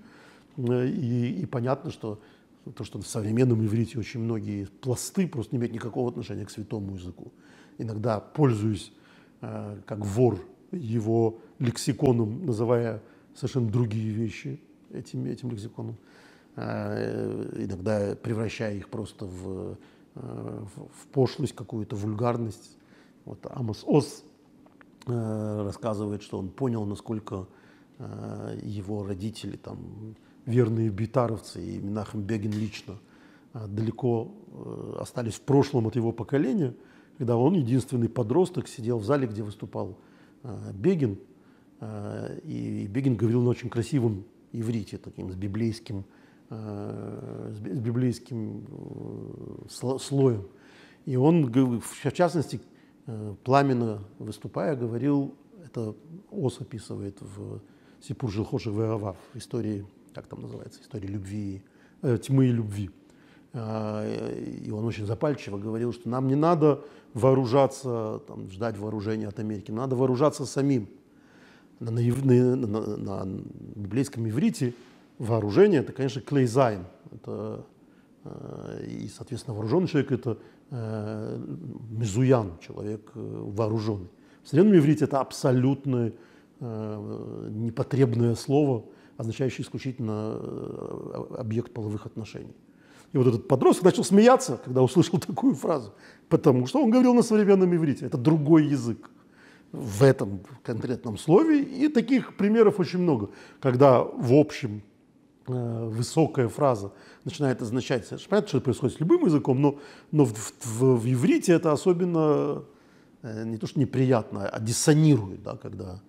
и, и понятно, что то, что в современном иврите очень многие пласты просто не имеют никакого отношения к святому языку. Иногда пользуюсь э, как вор его лексиконом, называя совершенно другие вещи этим, этим лексиконом, э, иногда превращая их просто в, э, в пошлость, какую-то вульгарность. Вот Амос Ос э, рассказывает, что он понял, насколько э, его родители там верные битаровцы и Минахем Бегин лично а, далеко э, остались в прошлом от его поколения, когда он, единственный подросток, сидел в зале, где выступал а, Бегин, а, и Бегин говорил на очень красивом иврите, таким с библейским, с библейским э, слоем. И он, в частности, э, пламенно выступая, говорил, это Ос описывает в Сипур Жилхоши в истории как там называется, история любви, э, тьмы и любви. А, и он очень запальчиво говорил, что нам не надо вооружаться, там, ждать вооружения от Америки, надо вооружаться самим. На, на, на, на, на библейском иврите вооружение это, конечно, клейзайн. Это, э, и, соответственно, вооруженный человек это э, мезуян, человек э, вооруженный. В современном иврите это абсолютно э, непотребное слово, означающий исключительно э, объект половых отношений. И вот этот подросток начал смеяться, когда услышал (laughs) такую фразу, потому что он говорил на современном иврите. Это другой язык в этом конкретном слове. И таких примеров очень много, когда в общем э, высокая фраза начинает означать, понятно, что это происходит с любым языком, но, но в, в, в иврите это особенно э, не то, что неприятно, а диссонирует, да, когда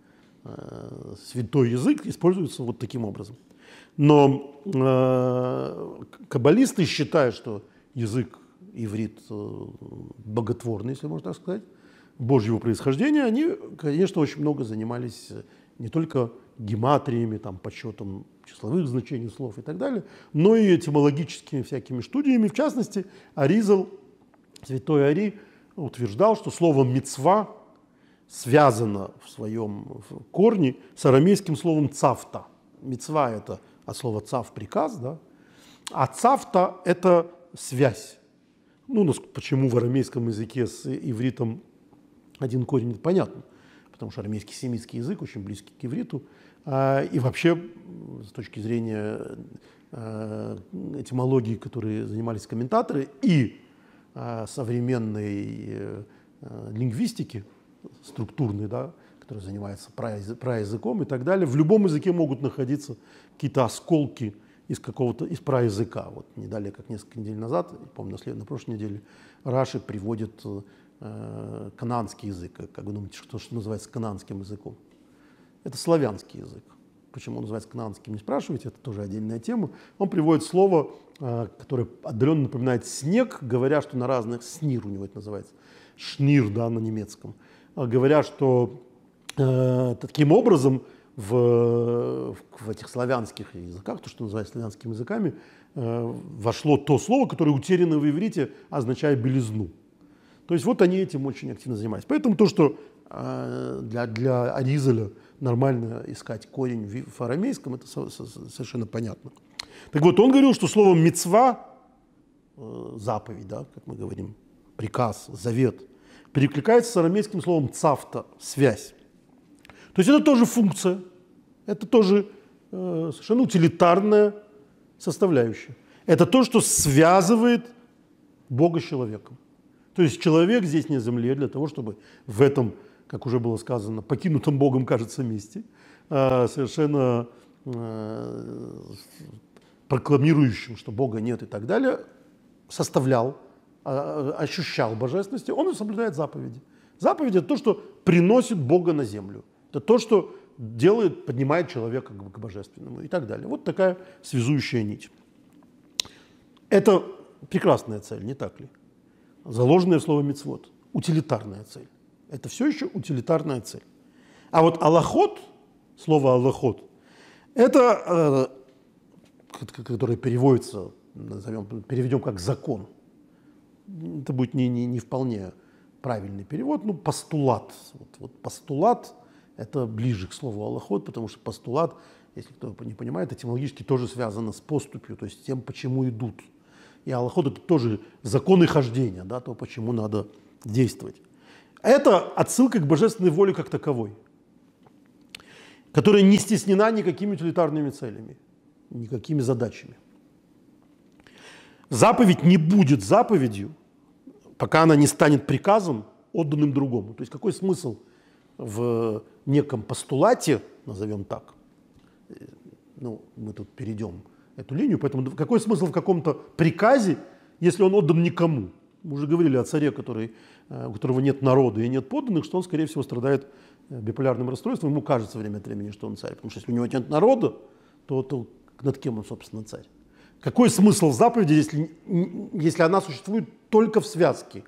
Э, святой язык используется вот таким образом. Но э, каббалисты считают, что язык иврит э, боготворный, если можно так сказать, божьего происхождения, они, конечно, очень много занимались э, не только гематриями, там, подсчетом числовых значений слов и так далее, но и этимологическими всякими студиями. В частности, Аризал, святой Ари, утверждал, что слово «мецва» связано в своем корне с арамейским словом цафта. Мецва это от слова цав приказ, да? а цафта это связь. Ну, почему в арамейском языке с ивритом один корень, это понятно, потому что арамейский семитский язык очень близкий к ивриту. А, и вообще, с точки зрения а, этимологии, которые занимались комментаторы, и а, современной э, лингвистики, структурный, да, который занимается праязыком и так далее, в любом языке могут находиться какие-то осколки из какого-то, из праязыка. Вот не далее, как несколько недель назад, помню, на, след, на прошлой неделе, Раши приводит э, кананский язык. Как вы думаете, что, что называется кананским языком? Это славянский язык. Почему он называется кананским, не спрашивайте, это тоже отдельная тема. Он приводит слово, э, которое отдаленно напоминает снег, говоря, что на разных, снир у него это называется, шнир, да, на немецком – а, говорят, что э, таким образом в, в этих славянских языках, то, что называется славянскими языками, э, вошло то слово, которое утеряно в иврите, означает белизну. То есть вот они этим очень активно занимались. Поэтому то, что э, для, для Аризеля нормально искать корень в, в арамейском, это со, со, совершенно понятно. Так вот, он говорил, что слово «мецва», э, заповедь, да, как мы говорим, приказ, завет – перекликается с арамейским словом цафта – связь. То есть это тоже функция, это тоже э, совершенно утилитарная составляющая. Это то, что связывает Бога с человеком. То есть человек здесь на земле для того, чтобы в этом, как уже было сказано, покинутом Богом, кажется, месте, а, совершенно а, прокламирующим, что Бога нет и так далее, составлял, ощущал божественности, он и соблюдает заповеди. Заповеди – это то, что приносит Бога на землю. Это то, что делает, поднимает человека к божественному и так далее. Вот такая связующая нить. Это прекрасная цель, не так ли? Заложенное в слово мецвод. Утилитарная цель. Это все еще утилитарная цель. А вот аллахот, слово аллахот, это, э, которое переводится, назовем, переведем как закон. Это будет не, не, не вполне правильный перевод, ну, постулат. Вот, вот постулат – это ближе к слову аллахот, потому что постулат, если кто не понимает, этимологически тоже связано с поступью, то есть тем, почему идут – и Аллахот это тоже законы хождения, да, то, почему надо действовать. Это отсылка к божественной воле как таковой, которая не стеснена никакими утилитарными целями, никакими задачами. Заповедь не будет заповедью, пока она не станет приказом, отданным другому. То есть какой смысл в неком постулате, назовем так, ну, мы тут перейдем эту линию. Поэтому какой смысл в каком-то приказе, если он отдан никому? Мы уже говорили о царе, который, э, у которого нет народа и нет подданных, что он, скорее всего, страдает э, биполярным расстройством. Ему кажется время от времени, что он царь. Потому что если у него нет народа, то, то над кем он, собственно, царь? Какой смысл заповеди, если, если она существует только в связке?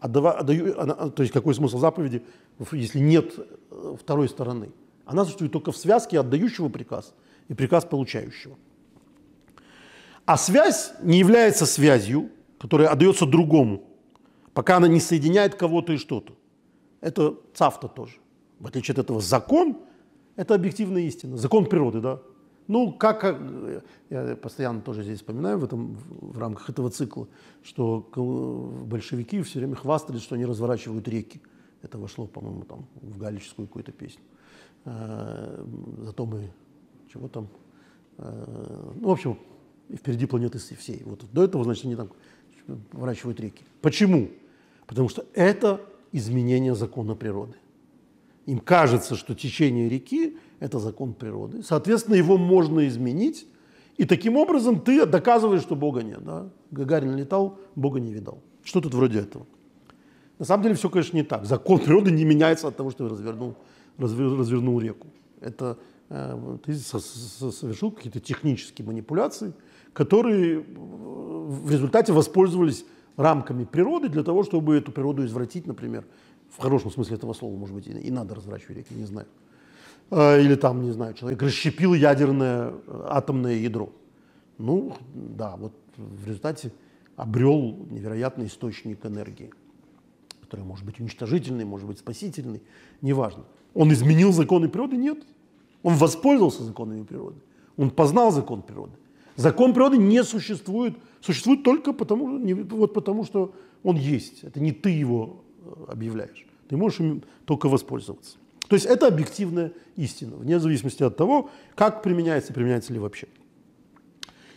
Отдава, отдаю, она, то есть какой смысл заповеди, если нет э, второй стороны? Она существует только в связке отдающего приказ и приказ получающего. А связь не является связью, которая отдается другому, пока она не соединяет кого-то и что-то. Это цавта тоже. В отличие от этого закон – это объективная истина, закон природы, да. Ну, как, я постоянно тоже здесь вспоминаю в, этом, в рамках этого цикла, что большевики все время хвастались, что они разворачивают реки. Это вошло, по-моему, там в галическую какую-то песню. Э, зато мы, чего там, э, ну, в общем, впереди планеты всей. Вот до этого, значит, они там поворачивают реки. Почему? Потому что это изменение закона природы. Им кажется, что течение реки – это закон природы. Соответственно, его можно изменить, и таким образом ты доказываешь, что Бога нет. Да? Гагарин летал, Бога не видал. Что тут вроде этого? На самом деле все, конечно, не так. Закон природы не меняется от того, что развернул, развернул реку. Это э, ты совершил какие-то технические манипуляции – которые в результате воспользовались рамками природы для того, чтобы эту природу извратить, например, в хорошем смысле этого слова, может быть, и надо разворачивать реки, не знаю. А, или там, не знаю, человек расщепил ядерное э, атомное ядро. Ну, да, вот в результате обрел невероятный источник энергии, который может быть уничтожительный, может быть спасительный, неважно. Он изменил законы природы? Нет. Он воспользовался законами природы. Он познал закон природы. Закон природы не существует, существует только потому, не, вот потому, что он есть. Это не ты его э, объявляешь. Ты можешь им только воспользоваться. То есть это объективная истина, вне зависимости от того, как применяется, применяется ли вообще.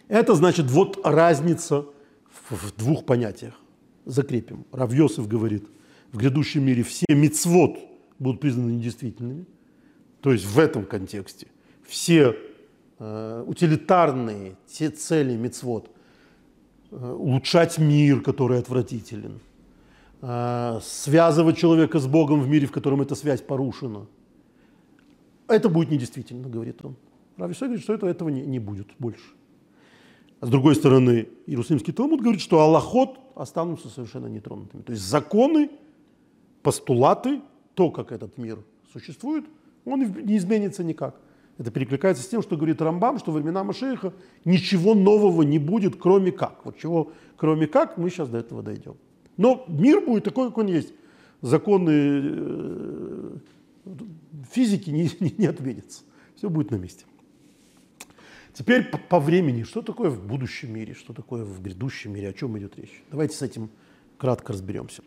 Это значит вот разница в, в двух понятиях. Закрепим. Равьосов говорит, в грядущем мире все мицвод будут признаны недействительными. То есть в этом контексте все Э, утилитарные те цели мицвод, э, улучшать мир, который отвратителен, связывать человека с Богом в мире, в котором эта связь порушена. Это будет недействительно, говорит он. Рависой говорит, что это, этого не, не будет больше. А с другой стороны, Иерусалимский Талмуд говорит, что Аллахот останутся совершенно нетронутыми. То есть законы, постулаты, то, как этот мир существует, он не изменится никак. Это перекликается с тем, что говорит Рамбам, что во времена Машеиха ничего нового не будет, кроме как. Вот чего кроме как, мы сейчас до этого дойдем. Но мир будет такой, как он есть. Законы э, физики не, не, не отменятся. Все будет на месте. Теперь по, по времени. Что такое в будущем мире? Что такое в грядущем мире? О чем идет речь? Давайте с этим кратко разберемся.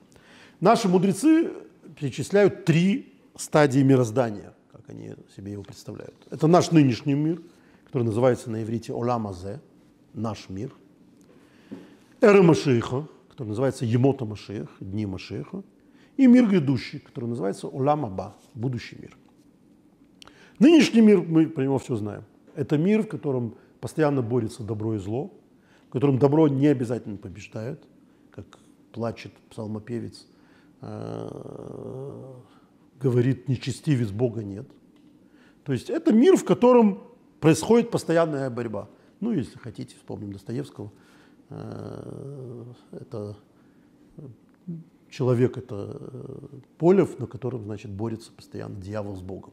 Наши мудрецы перечисляют три стадии мироздания – они себе его представляют. Это наш нынешний мир, который называется на иврите Оламазе, наш мир, эра Машиха, который называется Емота Машех, Дни Машеха, и мир грядущий, который называется Улам Аба, будущий мир. Нынешний мир, мы про него все знаем. Это мир, в котором постоянно борется добро и зло, в котором добро не обязательно побеждает, как плачет псалмопевец, э, говорит, нечестивец Бога нет. То есть это мир, в котором происходит постоянная борьба. Ну, если хотите, вспомним Достоевского. Э, это человек, это поле, на котором, значит, борется постоянно дьявол с Богом.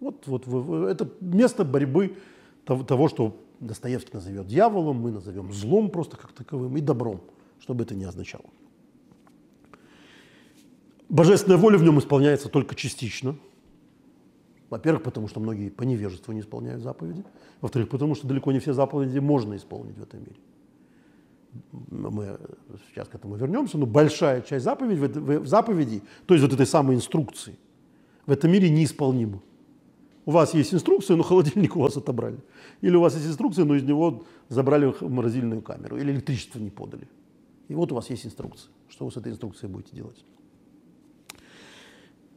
Вот, вот это место борьбы того, того, что Достоевский назовет дьяволом, мы назовем злом просто как таковым и добром, что бы это ни означало. Божественная воля в нем исполняется только частично. Во-первых, потому что многие по невежеству не исполняют заповеди. Во-вторых, потому что далеко не все заповеди можно исполнить в этом мире. Мы сейчас к этому вернемся, но большая часть заповедей, в заповеди, то есть вот этой самой инструкции, в этом мире неисполнима. У вас есть инструкция, но холодильник у вас отобрали. Или у вас есть инструкция, но из него забрали морозильную камеру. Или электричество не подали. И вот у вас есть инструкция. Что вы с этой инструкцией будете делать?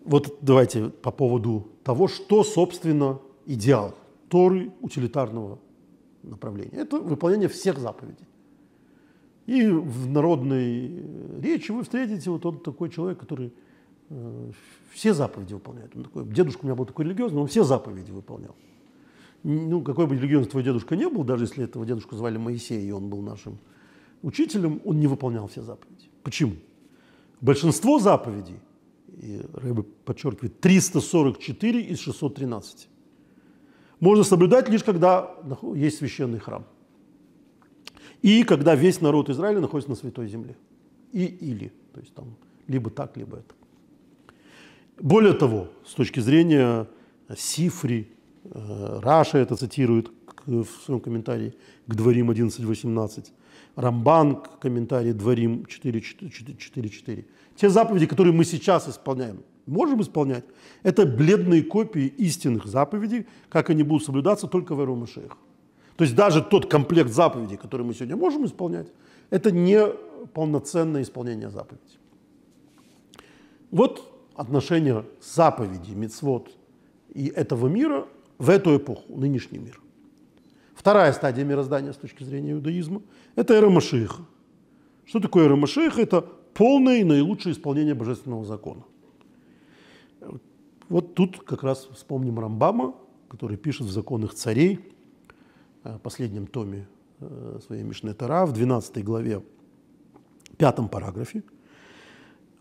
Вот давайте по поводу того, что, собственно, идеал Торы утилитарного направления. Это выполнение всех заповедей. И в народной речи вы встретите вот он такой человек, который Э, все заповеди выполняет. Он такой, дедушка у меня был такой религиозный, он все заповеди выполнял. Ну, какой бы религиозный твой дедушка не был, даже если этого дедушку звали Моисей, и он был нашим учителем, он не выполнял все заповеди. Почему? Большинство заповедей, и Рэбе подчеркивает, 344 из 613, можно соблюдать лишь когда есть священный храм. И когда весь народ Израиля находится на святой земле. И или. То есть там либо так, либо это. Более того, с точки зрения Сифри, э, Раша это цитирует в своем комментарии к Дворим 11.18, Рамбан, комментарий Дворим 4.4. Те заповеди, которые мы сейчас исполняем, можем исполнять, это бледные копии истинных заповедей, как они будут соблюдаться только в Эру Машех. То есть даже тот комплект заповедей, который мы сегодня можем исполнять, это не полноценное исполнение заповедей. Вот отношение заповедей, мецвод и этого мира в эту эпоху, нынешний мир. Вторая стадия мироздания с точки зрения иудаизма – это эра Машииха. Что такое эра Машииха? Это полное и наилучшее исполнение божественного закона. Вот тут как раз вспомним Рамбама, который пишет в «Законах царей», последнем томе э, своей Мишны Тара, в 12 главе, пятом параграфе –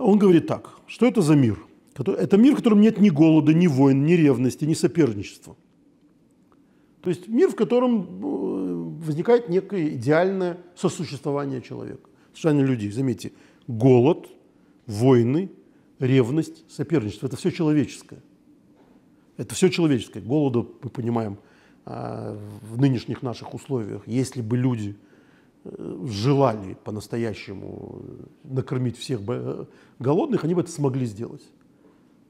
он говорит так, что это за мир? Это мир, в котором нет ни голода, ни войн, ни ревности, ни соперничества. То есть мир, в котором э, возникает некое идеальное сосуществование человека, существование людей. Заметьте, голод, войны, ревность, соперничество – это все человеческое. Это все человеческое. Голода, мы понимаем, в нынешних наших условиях, если бы люди – желали по-настоящему накормить всех голодных, они бы это смогли сделать.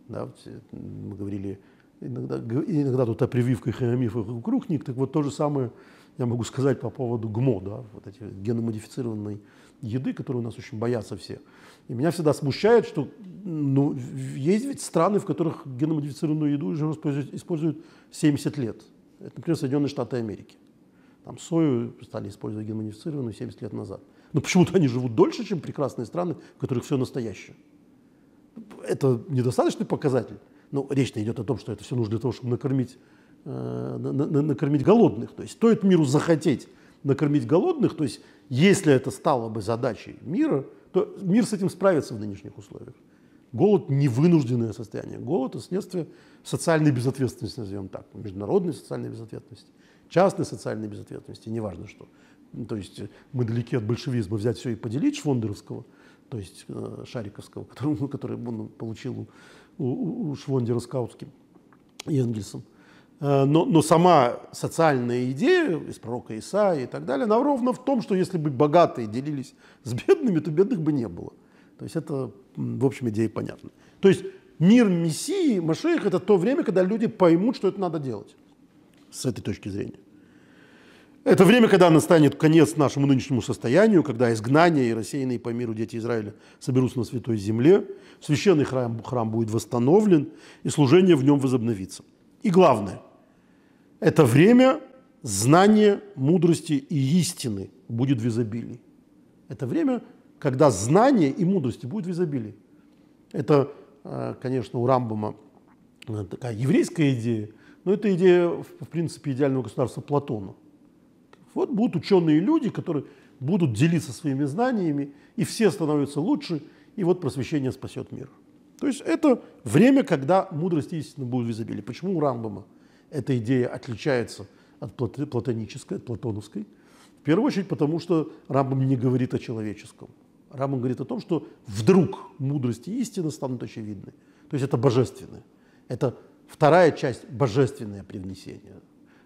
Да, мы говорили иногда, иногда тут о прививках и о мифах вокруг них, так вот то же самое я могу сказать по поводу ГМО, да, вот эти геномодифицированной еды, которые у нас очень боятся все. И меня всегда смущает, что ну, есть ведь страны, в которых геномодифицированную еду уже используют 70 лет. Это, например, Соединенные Штаты Америки. Там сою стали использовать генмодифицированную 70 лет назад. Но почему-то они живут дольше, чем прекрасные страны, в которых все настоящее. Это недостаточный показатель. Но речь идет о том, что это все нужно для того, чтобы накормить, э, на, на, накормить голодных. То есть стоит миру захотеть накормить голодных, то есть если это стало бы задачей мира, то мир с этим справится в нынешних условиях. Голод – не вынужденное состояние. Голод – это следствие социальной безответственности, назовем так, международной социальной безответственности частной социальной безответственности, неважно что. То есть мы далеки от большевизма взять все и поделить Швондеровского, то есть э, Шариковского, который, который он получил у, у, у Швондера Скаутским и Энгельсом. Э, но, но сама социальная идея из пророка Исаия и так далее, она ровно в том, что если бы богатые делились с бедными, то бедных бы не было. То есть это, в общем, идея понятна. То есть мир Мессии, Машеих – это то время, когда люди поймут, что это надо делать с этой точки зрения. Это время, когда настанет конец нашему нынешнему состоянию, когда изгнание и рассеянные по миру дети Израиля соберутся на Святой Земле, священный храм, храм будет восстановлен, и служение в нем возобновится. И главное, это время знания, мудрости и истины будет в изобилии. Это время, когда знание и мудрости будет в изобилии. Это, э, конечно, у Рамбама э, такая еврейская идея, но это идея, в принципе, идеального государства Платона – вот будут ученые люди, которые будут делиться своими знаниями, и все становятся лучше, и вот просвещение спасет мир. То есть это время, когда мудрость истинно будет в изобилии. Почему у Рамбама эта идея отличается от платонической, от платоновской? В первую очередь потому, что Рамбам не говорит о человеческом. Рамбам говорит о том, что вдруг мудрость и истина станут очевидны. То есть это божественное. Это вторая часть божественное привнесение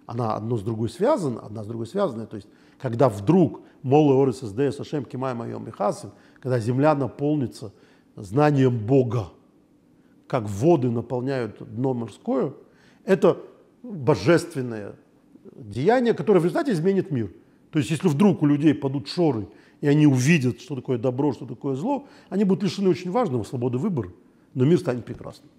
она одно с другой связана, одна с другой связана. То есть, когда вдруг Молы Орис СДС Ашем Кимай Майом Михасим, когда земля наполнится знанием Бога, как воды наполняют дно морское, это божественное деяние, которое в результате изменит мир. То есть, если вдруг у людей падут шоры, и они увидят, что такое добро, что такое зло, они будут лишены очень важного свободы выбора, но мир станет прекрасным.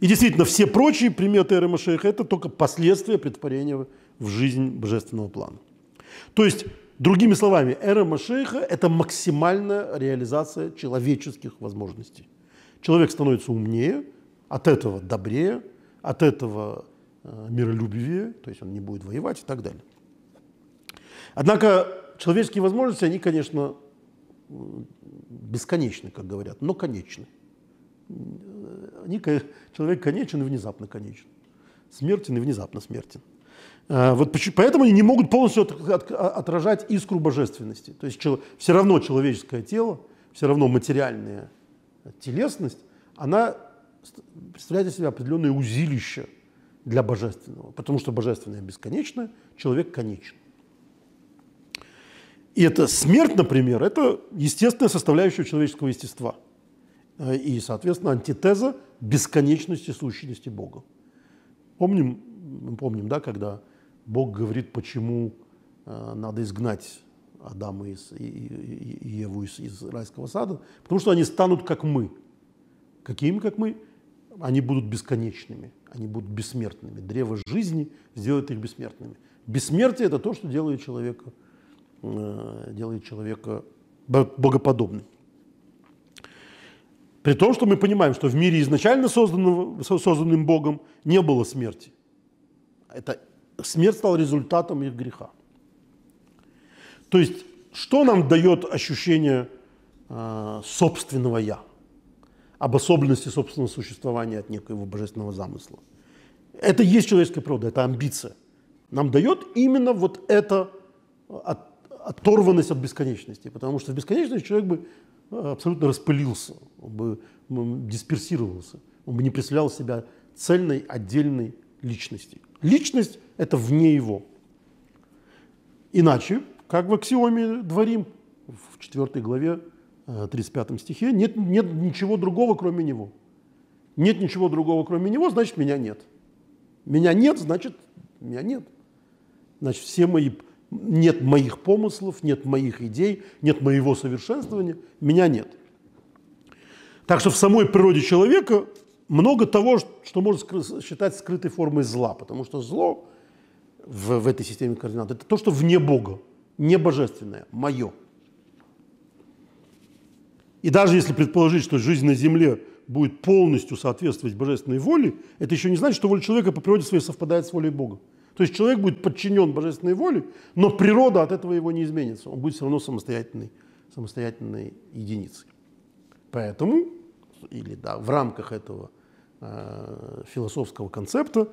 И действительно, все прочие приметы эры Машеха – это только последствия претворения в жизнь божественного плана. То есть, другими словами, эра Машеха – это максимальная реализация человеческих возможностей. Человек становится умнее, от этого добрее, от этого э, миролюбивее, то есть он не будет воевать и так далее. Однако человеческие возможности, они, конечно, бесконечны, как говорят, но конечны они, человек конечен и внезапно конечен. Смертен и внезапно смертен. А, вот поэтому они не могут полностью отражать искру божественности. То есть все равно человеческое тело, все равно материальная телесность, она представляет из себя определенное узилище для божественного. Потому что божественное бесконечное, человек конечен. И эта смерть, например, это естественная составляющая человеческого естества – Э, и, соответственно, антитеза бесконечности сущности Бога. Помним, помним, да, когда Бог говорит, почему э, надо изгнать Адама из, и, и, и Еву из, из райского сада, потому что они станут как мы. Какими, как мы? Они будут бесконечными, они будут бессмертными. Древо жизни сделает их бессмертными. Бессмертие – это то, что делает человека, делает человека богоподобным. При том, что мы понимаем, что в мире изначально созданным, созданным Богом не было смерти. Это, смерть стала результатом их греха. То есть, что нам дает ощущение э, собственного «я», обособленности собственного существования от некоего божественного замысла? Это есть человеческая природа, это амбиция. Нам дает именно вот эта от, оторванность от бесконечности, потому что в бесконечности человек бы абсолютно распылился, он бы дисперсировался, он бы не представлял себя цельной, отдельной личности. Личность – это вне его. Иначе, как в аксиоме дворим, в 4 главе, 35 э, стихе, нет, нет ничего другого, кроме него. Нет ничего другого, кроме него, значит, меня нет. Меня нет, значит, меня нет. Значит, все мои нет моих помыслов, нет моих идей, нет моего совершенствования, меня нет. Так что в самой природе человека много того, что можно считать скрытой формой зла, потому что зло в, в этой системе координат – это то, что вне Бога, не божественное, мое. И даже если предположить, что жизнь на Земле будет полностью соответствовать божественной воле, это еще не значит, что воля человека по природе своей совпадает с волей Бога. То есть человек будет подчинен божественной воле, но природа от этого его не изменится. Он будет все равно самостоятельной, самостоятельной единицей. Поэтому, или да, в рамках этого э, философского концепта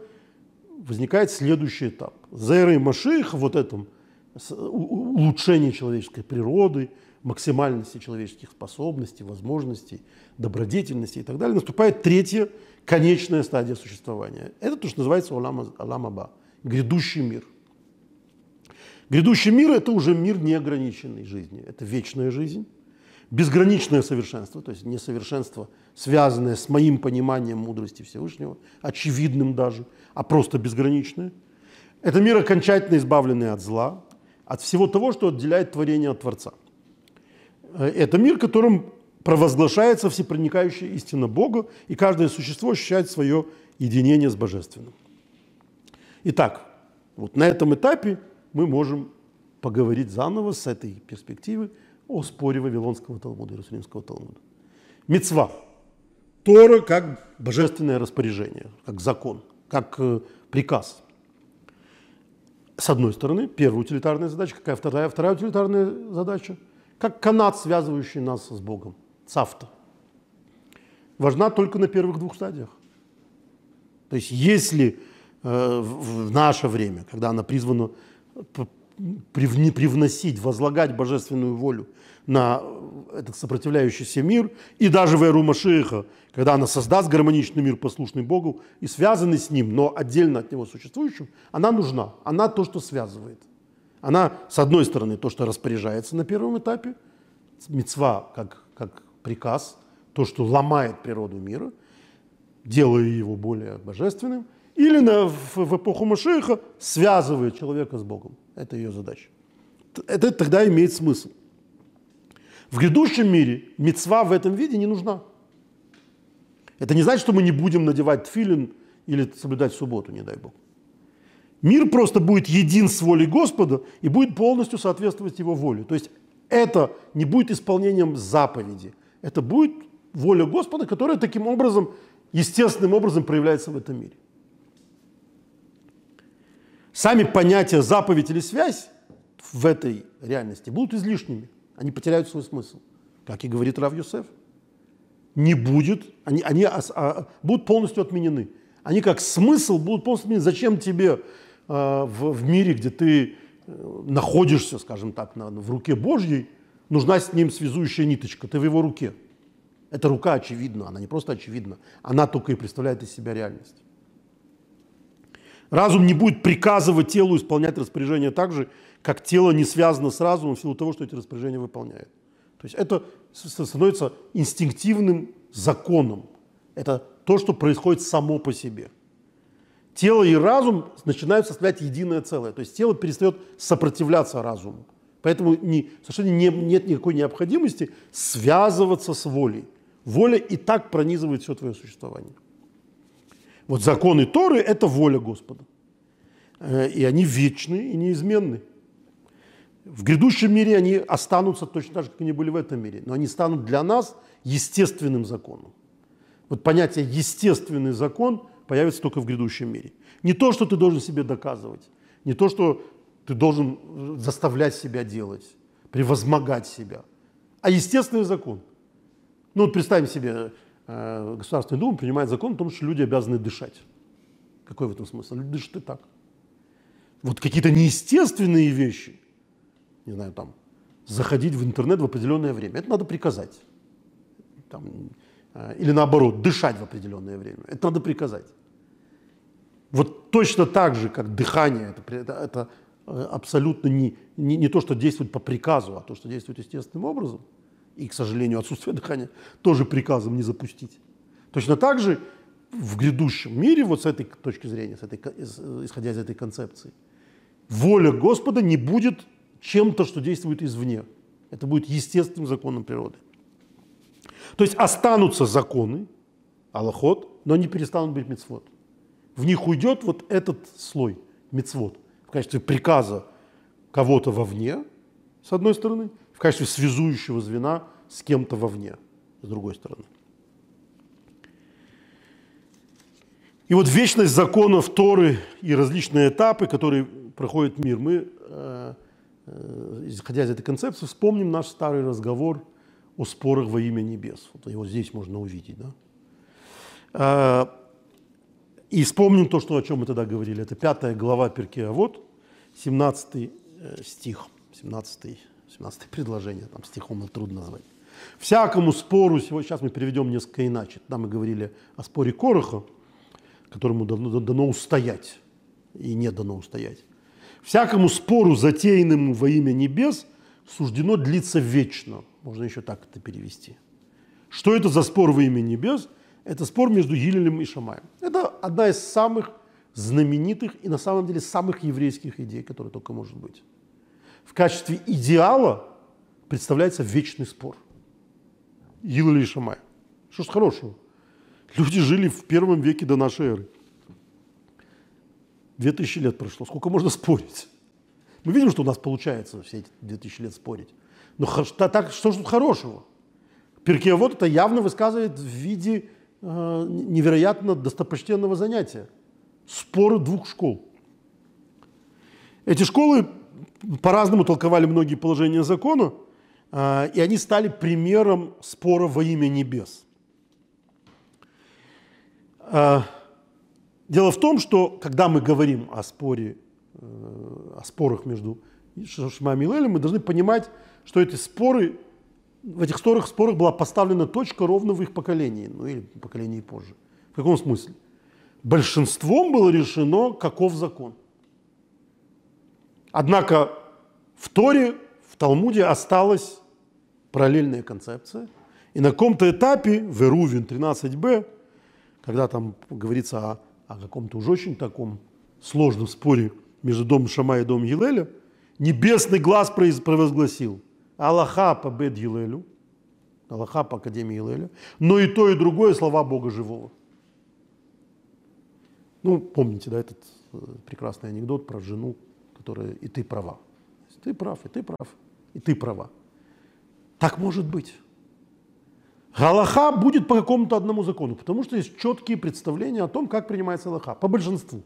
возникает следующий этап. За и Маших, вот этом улучшении человеческой природы, максимальности человеческих способностей, возможностей, добродетельности и так далее, наступает третья конечная стадия существования. Это то, что называется Алам, Алам Аба грядущий мир. Грядущий мир – это уже мир неограниченной жизни. Это вечная жизнь, безграничное совершенство, то есть несовершенство, связанное с моим пониманием мудрости Всевышнего, очевидным даже, а просто безграничное. Это мир окончательно избавленный от зла, от всего того, что отделяет творение от Творца. Э, это мир, которым провозглашается всепроникающая истина Бога, и каждое существо ощущает свое единение с Божественным. Итак, вот на этом этапе мы можем поговорить заново с этой перспективы о споре Вавилонского Талмуда, Иерусалимского Талмуда. Мецва. Тора как божественное распоряжение, как закон, как э, приказ. С одной стороны, первая утилитарная задача, какая вторая? Вторая утилитарная задача, как канат, связывающий нас с Богом, цафта. Важна только на первых двух стадиях. То есть если в наше время, когда она призвана привносить, возлагать божественную волю на этот сопротивляющийся мир, и даже в эру Машииха, когда она создаст гармоничный мир, послушный Богу, и связанный с ним, но отдельно от него существующим, она нужна. Она то, что связывает. Она, с одной стороны, то, что распоряжается на первом этапе, мецва как, как приказ, то, что ломает природу мира, делая его более божественным, или на, в, в эпоху Машииха связывает человека с Богом. Это ее задача. Это тогда имеет смысл. В грядущем мире мецва в этом виде не нужна. Это не значит, что мы не будем надевать тфилин или соблюдать субботу, не дай Бог. Мир просто будет един с волей Господа и будет полностью соответствовать его воле. То есть это не будет исполнением заповеди. Это будет воля Господа, которая таким образом, естественным образом проявляется в этом мире. Сами понятия заповедь или связь в этой реальности будут излишними они потеряют свой смысл. Как и говорит Рав Юсеф. Не будет, они, они а, а, будут полностью отменены. Они как смысл будут полностью отменены. Зачем тебе а, в, в мире, где ты э, находишься, скажем так, на, в руке Божьей, нужна с ним связующая ниточка, ты в его руке. Эта рука очевидна, она не просто очевидна, она только и представляет из себя реальность. Разум не будет приказывать телу исполнять распоряжение так же, как тело не связано с разумом в силу того, что эти распоряжения выполняет. То есть это становится инстинктивным законом. Это то, что происходит само по себе. Тело и разум начинают составлять единое целое. То есть тело перестает сопротивляться разуму. Поэтому не, совершенно не, нет никакой необходимости связываться с волей. Воля и так пронизывает все твое существование. Вот законы Торы – это воля Господа. Э, и они вечны и неизменны. В грядущем мире они останутся точно так же, как они были в этом мире, но они станут для нас естественным законом. Вот понятие «естественный закон» появится только в грядущем мире. Не то, что ты должен себе доказывать, не то, что ты должен заставлять себя делать, превозмогать себя, а естественный закон. Ну вот представим себе, э, Государственная Дума принимает закон о том, что люди обязаны дышать. Какой в этом смысл? Люди дышат и так. Вот какие-то неестественные вещи – не знаю, там, заходить в интернет в определенное время. Это надо приказать. Там, э, или наоборот, дышать в определенное время. Это надо приказать. Вот точно так же, как дыхание, это, это, это э, абсолютно не, не, не то, что действует по приказу, а то, что действует естественным образом. И, к сожалению, отсутствие дыхания тоже приказом не запустить. Точно так же в грядущем мире, вот с этой точки зрения, с этой, исходя из этой концепции, воля Господа не будет чем-то, что действует извне. Это будет естественным законом природы. То есть останутся законы, аллахот, но они перестанут быть мецвод. В них уйдет вот этот слой мецвод в качестве приказа кого-то вовне, с одной стороны, в качестве связующего звена с кем-то вовне, с другой стороны. И вот вечность законов Торы и различные этапы, которые проходит мир, мы э, Э, исходя из этой концепции, вспомним наш старый разговор о спорах во имя небес. Вот его здесь можно увидеть. Да? А, и вспомним то, что, о чем мы тогда говорили. Это пятая глава Перкея, вот 17 э, стих, 17, 17 предложение, там стихом трудно назвать. Всякому спору, сейчас мы переведем несколько иначе. Там мы говорили о споре Короха, которому дано, дано устоять, и не дано устоять. Всякому спору, затеянному во имя небес, суждено длиться вечно. Можно еще так это перевести. Что это за спор во имя небес? Это спор между Гилелем и Шамаем. Это одна из самых знаменитых и на самом деле самых еврейских идей, которые только может быть. В качестве идеала представляется вечный спор. Гилель и Шамай. Что ж хорошего? Люди жили в первом веке до нашей эры. Две тысячи лет прошло. Сколько можно спорить? Мы видим, что у нас получается все эти две тысячи лет спорить. Но так, что же тут хорошего? вот это явно высказывает в виде э, невероятно достопочтенного занятия. Споры двух школ. Эти школы по-разному толковали многие положения закона, э, и они стали примером спора во имя небес. Э, дело в том, что когда мы говорим о споре, э, о спорах между Шмами и Лелем, мы должны понимать, что эти споры в этих спорах, спорах была поставлена точка ровно в их поколении, ну или поколении позже. В каком смысле? Большинством было решено, каков закон. Однако в Торе, в Талмуде осталась параллельная концепция. И на каком-то этапе, в Эрувин 13b, когда там говорится о, о каком-то уже очень таком сложном споре между домом Шама и домом Елеля, небесный глаз провозгласил – Аллаха по Бет Елелю, Аллаха по Академии Елеля, но и то, и другое слова Бога живого. Ну, помните, да, этот э, прекрасный анекдот про жену, которая «и ты права». Ты прав, и ты прав, и ты права. Так может быть. Галаха будет по какому-то одному закону, потому что есть четкие представления о том, как принимается Аллаха, по большинству.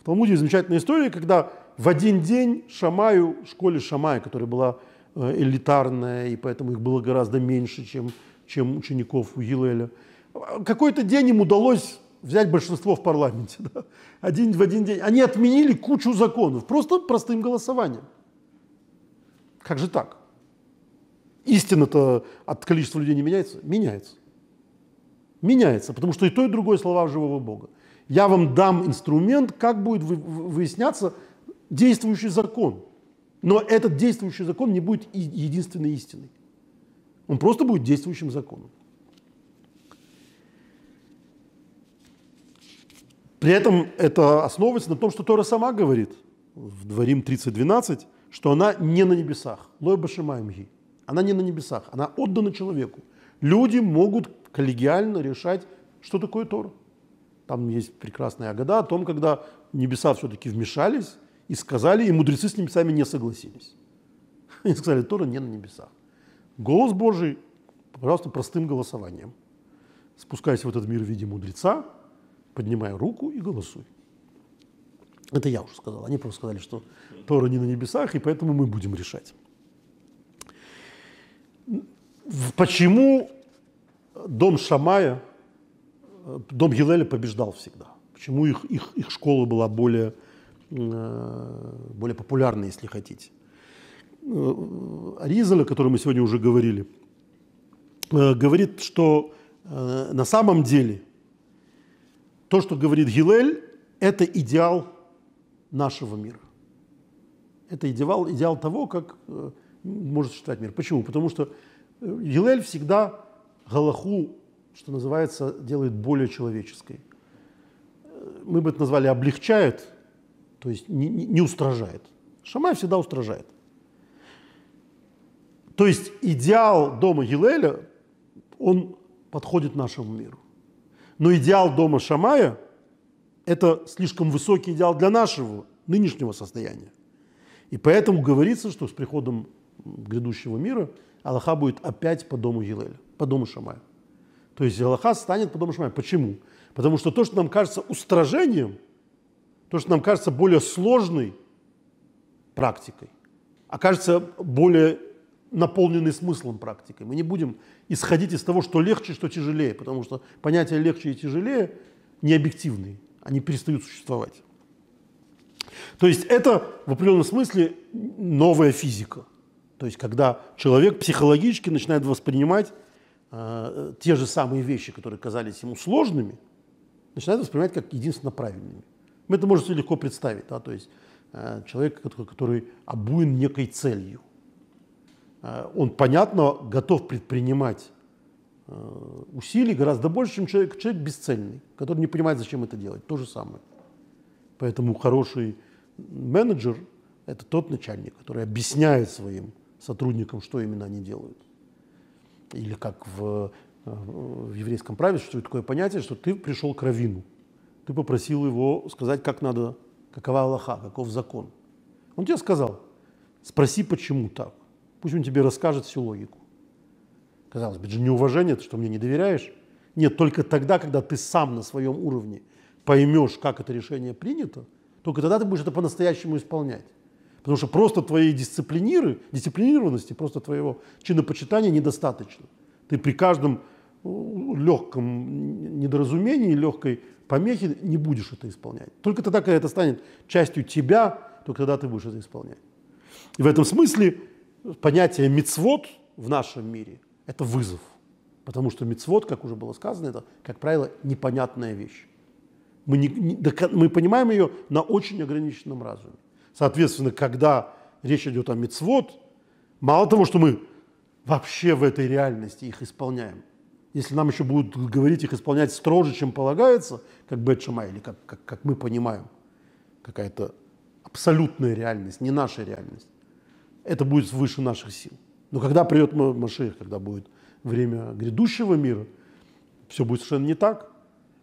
В Талмуде замечательная история, когда в один день Шамаю, школе Шамая, которая была Э, элитарная, и поэтому их было гораздо меньше, чем, чем учеников у Гилеля. Какой-то день им удалось взять большинство в парламенте. (laughs) Да? Один в один день. Они отменили кучу законов, просто простым голосованием. Как же так? Истина-то от количества людей не меняется? Меняется. Меняется, потому что и то, и другое слова живого Бога. Я вам дам инструмент, как будет выясняться действующий закон. Но этот действующий закон не будет единственной истиной. Он просто будет действующим законом. При этом это основывается на том, что Тора сама говорит в Дворим 30.12, что она не на небесах. Лой башимаемги. Она не на небесах, она отдана человеку. Люди могут коллегиально решать, что такое Тора. Там есть прекрасная агада о том, когда небеса все-таки вмешались и сказали, и мудрецы с небесами не согласились. (laughs) Они сказали, Тора не на небесах. Голос Божий, пожалуйста, простым голосованием. Спускайся в этот мир в виде мудреца, поднимай руку и голосуй. Это я уже сказал. Они просто сказали, что Тора не на небесах, и поэтому мы будем решать. Почему дом Шамая, дом Гилеля побеждал всегда? Почему их, их, их школа была более Э, более популярны, если хотите. Э, Ризеля, о котором мы сегодня уже говорили, э, говорит, что на самом деле то, что говорит Гилель, это идеал нашего мира. Это идеал, идеал того, как может считать мир. Почему? Потому что Гилель всегда Галаху, что называется, делает более человеческой. Мы бы это назвали облегчает то есть не, не устражает. Шамай всегда устражает. То есть идеал дома Гилеля, он подходит нашему миру. Но идеал дома Шамая – это слишком высокий идеал для нашего нынешнего состояния. И поэтому говорится, что с приходом грядущего мира Аллаха будет опять по дому Гилеля, по дому Шамая. То есть Аллаха станет по дому Шамая. Почему? Потому что то, что нам кажется устражением – то, что нам кажется более сложной практикой, окажется более наполненной смыслом практикой. Мы не будем исходить из того, что легче, что тяжелее, потому что понятия легче и тяжелее не объективные, они перестают существовать. То есть это в определенном смысле новая физика. То есть когда человек психологически начинает воспринимать э, те же самые вещи, которые казались ему сложными, начинает воспринимать как единственно правильными. Мы это можем себе легко представить. Да? То есть э, человек, который обуен некой целью. Э, он, понятно, готов предпринимать э, усилий гораздо больше, чем человек, человек бесцельный, который не понимает, зачем это делать. То же самое. Поэтому хороший менеджер – это тот начальник, который объясняет своим сотрудникам, что именно они делают. Или как в, в еврейском праве существует такое понятие, что ты пришел к равину. Ты попросил его сказать, как надо, какова Аллаха, каков закон. Он тебе сказал, спроси, почему так. Пусть он тебе расскажет всю логику. Казалось бы, это же неуважение, ты что, мне не доверяешь? Нет, только тогда, когда ты сам на своем уровне поймешь, как это решение принято, только тогда ты будешь это по-настоящему исполнять. Потому что просто твоей дисциплиниры, дисциплинированности, просто твоего чинопочитания недостаточно. Ты при каждом э, легком недоразумении, легкой помехе не будешь это исполнять. Только тогда, когда это станет частью тебя, только тогда ты будешь это исполнять. И в этом смысле понятие мицвод в нашем мире – это вызов. Потому что мицвод, как уже было сказано, это, как правило, непонятная вещь. Мы, не, не, мы понимаем ее на очень ограниченном разуме. Соответственно, когда речь идет о мицвод, мало того, что мы вообще в этой реальности их исполняем, если нам еще будут говорить их исполнять строже, чем полагается, как Бет Шамай, или как, как, как мы понимаем, какая-то абсолютная реальность, не наша реальность, это будет выше наших сил. Но когда придет Машех, когда будет время грядущего мира, все будет совершенно не так.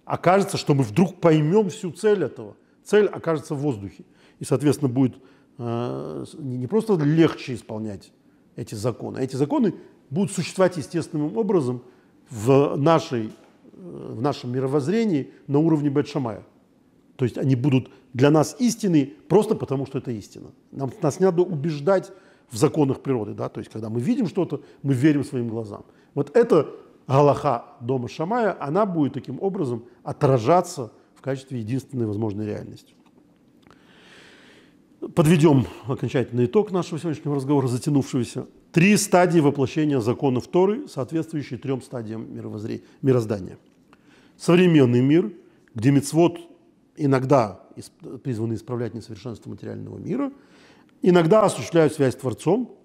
Окажется, что мы вдруг поймем всю цель этого. Цель окажется в воздухе. И, соответственно, будет э, не просто легче исполнять эти законы, а эти законы будут существовать естественным образом в, нашей, э, в нашем мировоззрении на уровне Бет-Шамая. То есть они будут для нас истины просто потому, что это истина. Нам, нас не надо убеждать в законах природы. Да? То есть, когда мы видим что-то, мы верим своим глазам. Вот эта Галаха дома Шамая, она будет таким образом отражаться в качестве единственной возможной реальности. Подведем окончательный итог нашего сегодняшнего разговора, затянувшегося. Три стадии воплощения законов Торы, соответствующие трем стадиям мироздания. Современный мир, где мецвод иногда призваны исправлять несовершенство материального мира – иногда осуществляют связь с Творцом,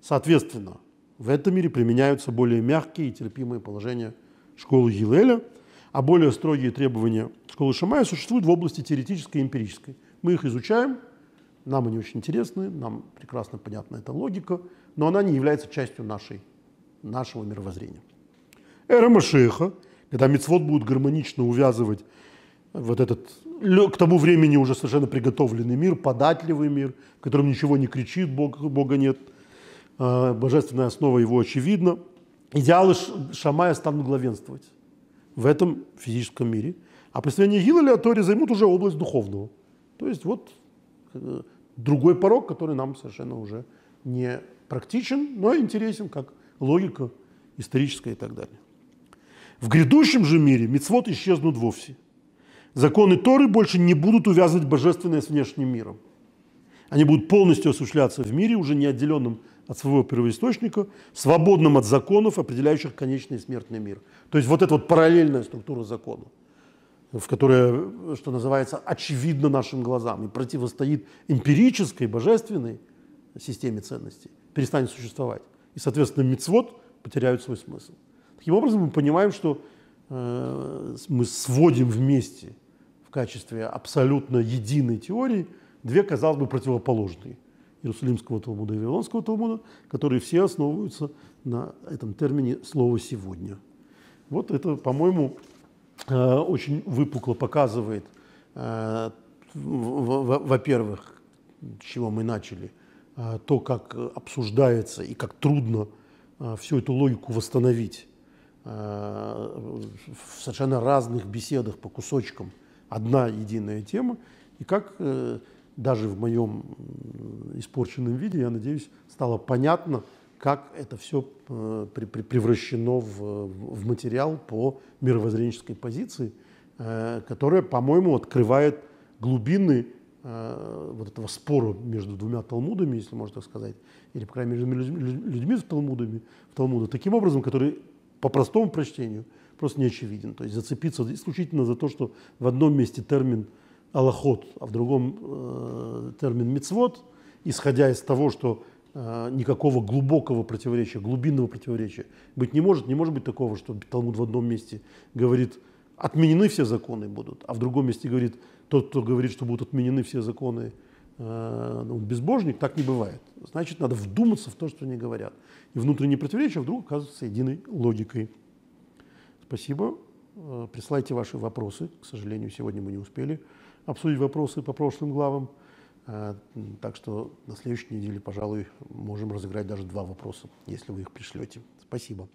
соответственно, в этом мире применяются более мягкие и терпимые положения школы Гилеля, а более строгие требования школы Шамая существуют в области теоретической и эмпирической. Мы их изучаем, нам они очень интересны, нам прекрасно понятна эта логика, но она не является частью нашей, нашего мировоззрения. Эра Машеха, когда мецвод будут гармонично увязывать вот этот к тому времени уже совершенно приготовленный мир, податливый мир, в котором ничего не кричит, Бог, Бога нет, а, божественная основа его очевидна. Идеалы Шамая станут главенствовать в этом физическом мире. А представление Гилаля о Торе займут уже область духовного. То есть вот э, другой порог, который нам совершенно уже не практичен, но интересен как логика историческая и так далее. В грядущем же мире мецвод исчезнут вовсе. Законы Торы больше не будут увязывать божественное с внешним миром. Они будут полностью осуществляться в мире, уже не отделенном от своего первоисточника, свободным от законов, определяющих конечный смертный мир. То есть вот эта вот параллельная структура закона, в которой, что называется, очевидно нашим глазам и противостоит эмпирической, божественной системе ценностей, перестанет существовать. И, соответственно, мицвод потеряют свой смысл. Таким образом, мы понимаем, что э, мы сводим вместе – качестве абсолютно единой теории две, казалось бы, противоположные. Иерусалимского Талмуда и Вавилонского Талмуда, которые все основываются на этом термине «слово сегодня». Вот это, по-моему, э, очень выпукло показывает, э, во-первых, с чего мы начали, э, то, как обсуждается и как трудно всю эту логику восстановить в совершенно разных беседах по кусочкам – одна единая тема, и как э, даже в моем испорченном виде, я надеюсь, стало понятно, как это все э, превращено в, материал по мировоззренческой позиции, э, которая, по-моему, открывает глубины вот этого спора между двумя талмудами, если можно так сказать, или, по крайней мере, между людьми в талмудами, в талмуду, таким образом, который по простому прочтению – просто не очевиден. То есть зацепиться исключительно за то, что в одном месте термин аллахот, а в другом э, термин мицвод, исходя из того, что э, никакого глубокого противоречия, глубинного противоречия быть не может. Не может быть такого, что Талмуд в одном месте говорит отменены все законы будут, а в другом месте говорит, тот, кто говорит, что будут отменены все законы, э, ну, безбожник, так не бывает. Значит, надо вдуматься в то, что они говорят. И внутренние противоречия вдруг оказываются единой логикой. Спасибо. Э, присылайте ваши вопросы. К сожалению, сегодня мы не успели обсудить вопросы по прошлым главам. Э, так что на следующей неделе, пожалуй, можем разыграть даже два вопроса, если вы их пришлете. Спасибо.